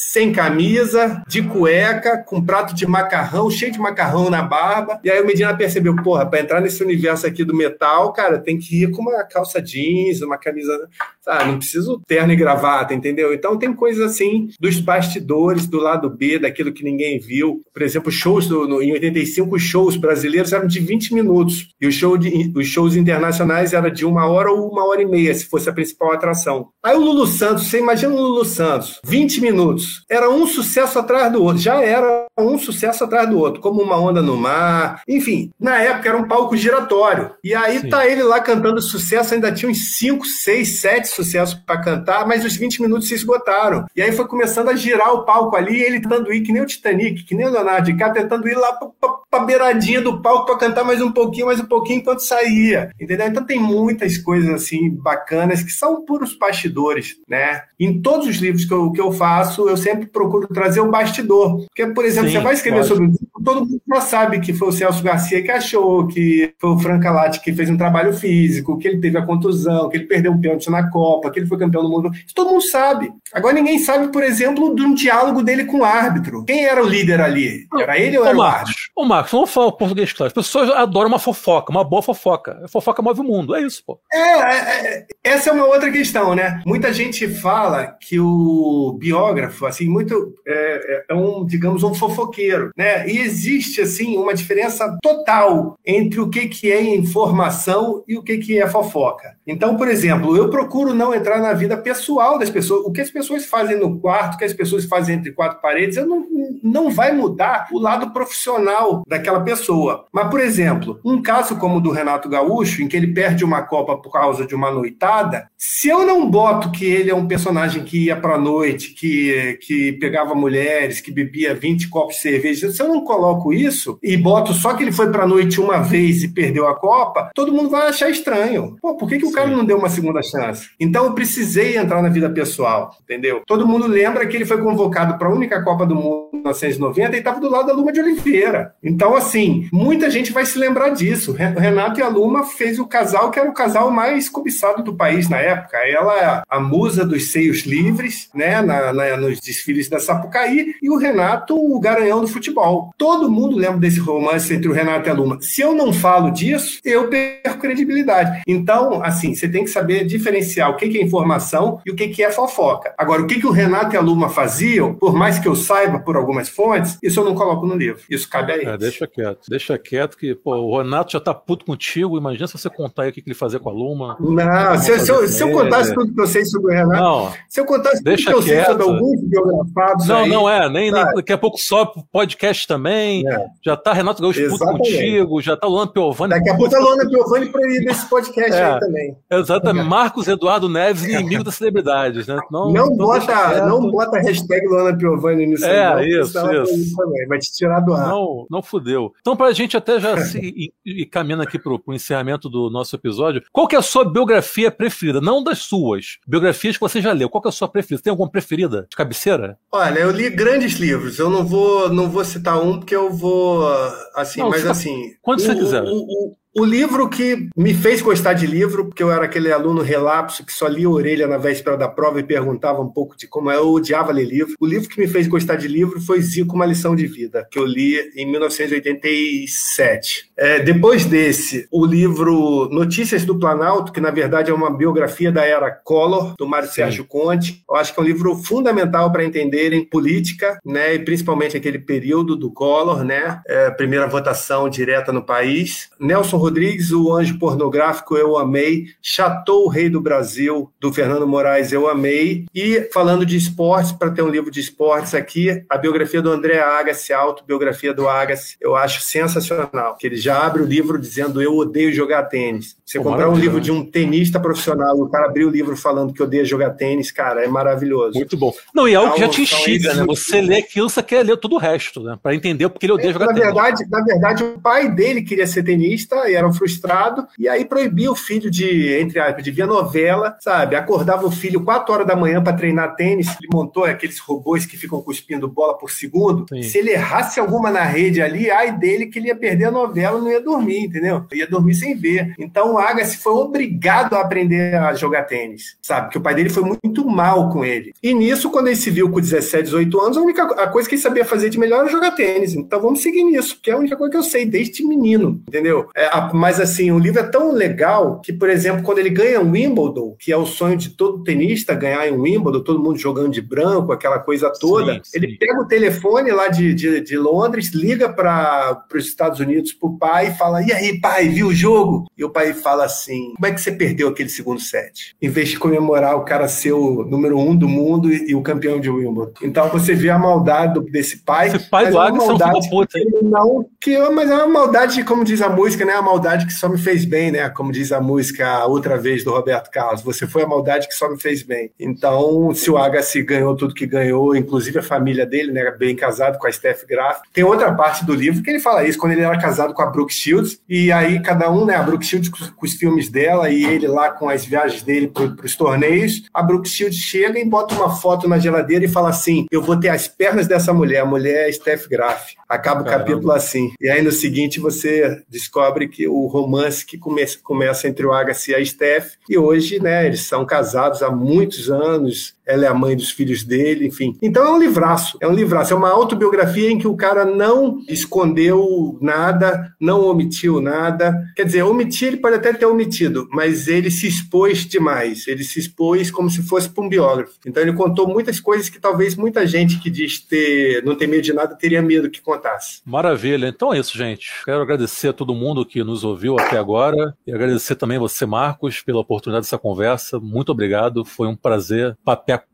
B: sem camisa, de cueca, com prato de macarrão, cheio de macarrão na barba. E aí o Medina percebeu, porra, para entrar nesse universo aqui do metal, cara, tem que ir com uma calça jeans, uma camisa, sabe? Não preciso terno e gravata, entendeu? Então tem coisas assim dos bastidores, do lado B, daquilo que ninguém viu. Por exemplo, shows do, no, em 85, os shows brasileiros eram de 20 minutos. E o show de, os shows internacionais eram de uma hora ou uma hora e meia, se fosse a principal atração. Aí o Lulu Santos, você imagina o Lulu Santos, 20 minutos era um sucesso atrás do outro, já era um sucesso atrás do outro, como uma onda no mar, enfim, na época era um palco giratório. E aí Sim. tá ele lá cantando sucesso, ainda tinha uns 5, 6, 7 sucessos para cantar, mas os 20 minutos se esgotaram. E aí foi começando a girar o palco ali, ele tentando ir que nem o Titanic, que nem o Leonardo DiCaprio, tentando ir lá pra, pra, pra beiradinha do palco para cantar mais um pouquinho, mais um pouquinho enquanto saía. Entendeu? Então tem muitas coisas assim bacanas que são puros bastidores, né? Em todos os livros que eu, que eu faço, eu sempre sempre procuro trazer o bastidor. Porque, por exemplo, Sim, você vai escrever pode. sobre o disco, todo mundo já sabe que foi o Celso Garcia que achou, que foi o Franca Latti que fez um trabalho físico, que ele teve a contusão, que ele perdeu um pênalti na Copa, que ele foi campeão do mundo. Isso todo mundo sabe. Agora ninguém sabe, por exemplo, de um diálogo dele com o árbitro. Quem era o líder ali? Era ele ou era
A: o,
B: o
A: árbitro? Ô, Marcos, vamos falar o português claro. As pessoas adoram uma fofoca, uma boa fofoca. A fofoca move o mundo, é isso, pô.
B: É, é, é essa é uma outra questão, né? Muita gente fala que o biógrafo, assim, muito é, é, é, um, digamos, um fofoqueiro, né? E existe assim uma diferença total entre o que que é informação e o que que é fofoca. Então, por exemplo, eu procuro não entrar na vida pessoal das pessoas. O que as pessoas fazem no quarto, o que as pessoas fazem entre quatro paredes, eu não, não vai mudar o lado profissional daquela pessoa. Mas, por exemplo, um caso como o do Renato Gaúcho, em que ele perde uma Copa por causa de uma noitada, se eu não boto que ele é um personagem que ia para noite, que, que pegava mulheres, que bebia 20 copos de cerveja, se eu não coloco isso e boto só que ele foi para a noite uma vez e perdeu a Copa, todo mundo vai achar estranho. Pô, por que, que o Sim. cara não deu uma segunda chance? Então eu precisei entrar na vida pessoal, entendeu? Todo mundo lembra que ele foi convocado para a única Copa do Mundo em 1990 e estava do lado da Luma de Oliveira. Então, assim, muita gente vai se lembrar disso. Renato e a Luma fez o casal que era o casal mais cobiçado do país na época. Ela é a musa dos seios livres, né, na, na, nos desfiles da Sapucaí, e o Renato, o garanhão do futebol. Todo mundo lembra desse romance entre o Renato e a Luma. Se eu não falo disso, eu perco credibilidade. Então, assim, você tem que saber diferenciar o que é informação e o que é fofoca. Agora, o que, o Renato e a Luma faziam, por mais que eu saiba por algumas fontes, isso eu não coloco no livro. Isso cabe a eles. É,
A: deixa quieto. Deixa quieto que, pô, o Renato já tá puto contigo. Imagina se você contar aí o que, ele fazia com a Luma.
B: Não, se, se, eu, se eu contasse tudo que eu sei sobre o Renato, não, se eu contasse tudo que eu sei sobre alguns
A: Não, aí, não é, nem, nem, daqui a pouco sobe podcast também. É. Já tá Renato Gaúcho puto contigo, já tá o Luana Piovani.
B: Daqui a pouco tá o Luana Piovani pra ir nesse podcast é, aí também.
A: Exatamente. Marcos Eduardo Neves, inimigo das celebridades, né?
B: Não, não, bota, não bota hashtag Luana Piovani nisso
A: É, não, isso, isso.
B: Também, vai te tirar do ar.
A: Não, não fudeu. Então, pra gente até já se ir caminhando aqui pro, pro encerramento do nosso episódio, qual que é a sua biografia preferida? Não das suas, biografias que você já leu. Qual que é a sua preferida? Tem alguma preferida de cabeceira?
B: Olha, eu li grandes livros. Eu não vou, não vou citar um porque eu vou assim, não, mas assim.
A: Quando
B: o,
A: você quiser.
B: O, o, o livro que me fez gostar de livro, porque eu era aquele aluno relapso que só lia orelha na véspera da prova e perguntava um pouco de como é, eu odiava ler livro. O livro que me fez gostar de livro foi Zico, Uma Lição de Vida, que eu li em 1987. É, depois desse, o livro Notícias do Planalto, que na verdade é uma biografia da era Collor, do Mário Sim. Sérgio Conte. Eu acho que é um livro fundamental para entenderem política, né, e principalmente aquele período do Collor, né, é, primeira votação direta no país. Nelson Rodrigues, O Anjo Pornográfico, eu amei. Chateau, o Rei do Brasil, do Fernando Moraes, eu amei. E falando de esportes, para ter um livro de esportes aqui, a biografia do André Agassi, a autobiografia do Agassi, eu acho sensacional. Que ele já abre o livro dizendo eu odeio jogar tênis. Você Pô, comprar um livro de um tenista profissional e o cara abrir o livro falando que odeia jogar tênis, cara, é maravilhoso.
A: Muito bom. Não, e é algo que já te instiga, né? Você lê aquilo, você quer ler todo o resto, né? Para entender porque ele odeia é, jogar
B: na
A: tênis.
B: Verdade, na verdade, o pai dele queria ser tenista e era um frustrado, e aí proibia o filho de, entre aspas, de ver novela, sabe? Acordava o filho 4 horas da manhã para treinar tênis, ele montou aqueles robôs que ficam cuspindo bola por segundo. Sim. Se ele errasse alguma na rede ali, ai dele que ele ia perder a novela, não ia dormir, entendeu? Ia dormir sem ver. Então o Agassi foi obrigado a aprender a jogar tênis, sabe? Que o pai dele foi muito mal com ele. E nisso, quando ele se viu com 17, 18 anos, a única a coisa que ele sabia fazer de melhor era jogar tênis. Então vamos seguir nisso, porque é a única coisa que eu sei desde menino, entendeu? É, mas assim, o livro é tão legal que, por exemplo, quando ele ganha um Wimbledon, que é o sonho de todo tenista ganhar em Wimbledon, todo mundo jogando de branco, aquela coisa toda, sim, sim. ele pega o telefone lá de, de, de Londres, liga para os Estados Unidos para o pai e fala: E aí, pai, viu o jogo? E o pai fala assim: Como é que você perdeu aquele segundo set? Em vez de comemorar o cara ser o número um do mundo e, e o campeão de Wimbledon. Então você vê a maldade desse pai.
A: Esse pai do é Agnes é um puta.
B: Não, que, mas é uma maldade, como diz a música, né? Maldade que só me fez bem, né? Como diz a música outra vez do Roberto Carlos, você foi a maldade que só me fez bem. Então, se o Agassi ganhou tudo que ganhou, inclusive a família dele, né? Bem casado com a Steph Graf. Tem outra parte do livro que ele fala isso, quando ele era casado com a Brooke Shields, e aí cada um, né? A Brooke Shields com, com os filmes dela e ele lá com as viagens dele para os torneios. A Brooke Shields chega e bota uma foto na geladeira e fala assim: Eu vou ter as pernas dessa mulher, a mulher é Steph Graf. Acaba o Caramba. capítulo assim. E aí no seguinte você descobre que o romance que começa, começa entre o Agassi e a Steph, e hoje, né, eles são casados há muitos anos, ela é a mãe dos filhos dele, enfim. Então é um livraço, é um livraço, é uma autobiografia em que o cara não escondeu nada, não omitiu nada. Quer dizer, omitir ele pode até ter omitido, mas ele se expôs demais, ele se expôs como se fosse para um biógrafo. Então ele contou muitas coisas que talvez muita gente que diz ter, não tem medo de nada teria medo que contasse.
A: Maravilha. Então é isso, gente. Quero agradecer a todo mundo que nos ouviu até agora e agradecer também você, Marcos, pela oportunidade dessa conversa. Muito obrigado. Foi um prazer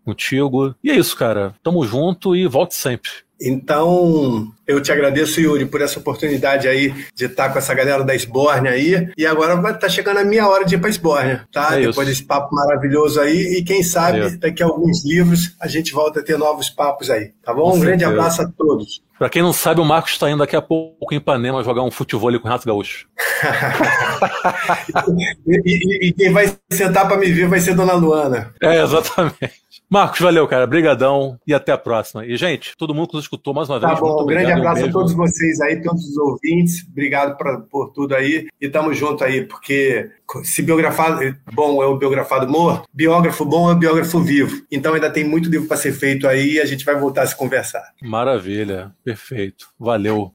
A: contigo. E é isso, cara. Tamo junto e volte sempre.
B: Então, eu te agradeço, Yuri, por essa oportunidade aí de estar com essa galera da Esbórnia aí. E agora vai tá chegando a minha hora de ir para Esbórnia, tá? É Depois desse papo maravilhoso aí. E quem sabe, é. daqui a alguns livros, a gente volta a ter novos papos aí, tá bom? Com um grande abraço a todos.
A: Para quem não sabe, o Marcos está indo daqui a pouco em Ipanema jogar um futebol com o Renato Gaúcho.
B: e, e, e, quem vai sentar para me ver vai ser Dona Luana.
A: É, exatamente. Marcos, valeu, cara. Brigadão e até a próxima. E, gente, todo mundo que nos escutou mais uma
B: tá
A: vez.
B: Tá bom, um grande abraço um a todos vocês aí, todos os ouvintes. Obrigado pra, por tudo aí. E tamo junto aí, porque se biografado bom é o biografado morto, biógrafo bom é o biógrafo vivo. Então ainda tem muito livro para ser feito aí e a gente vai voltar a se conversar.
A: Maravilha, perfeito. Valeu.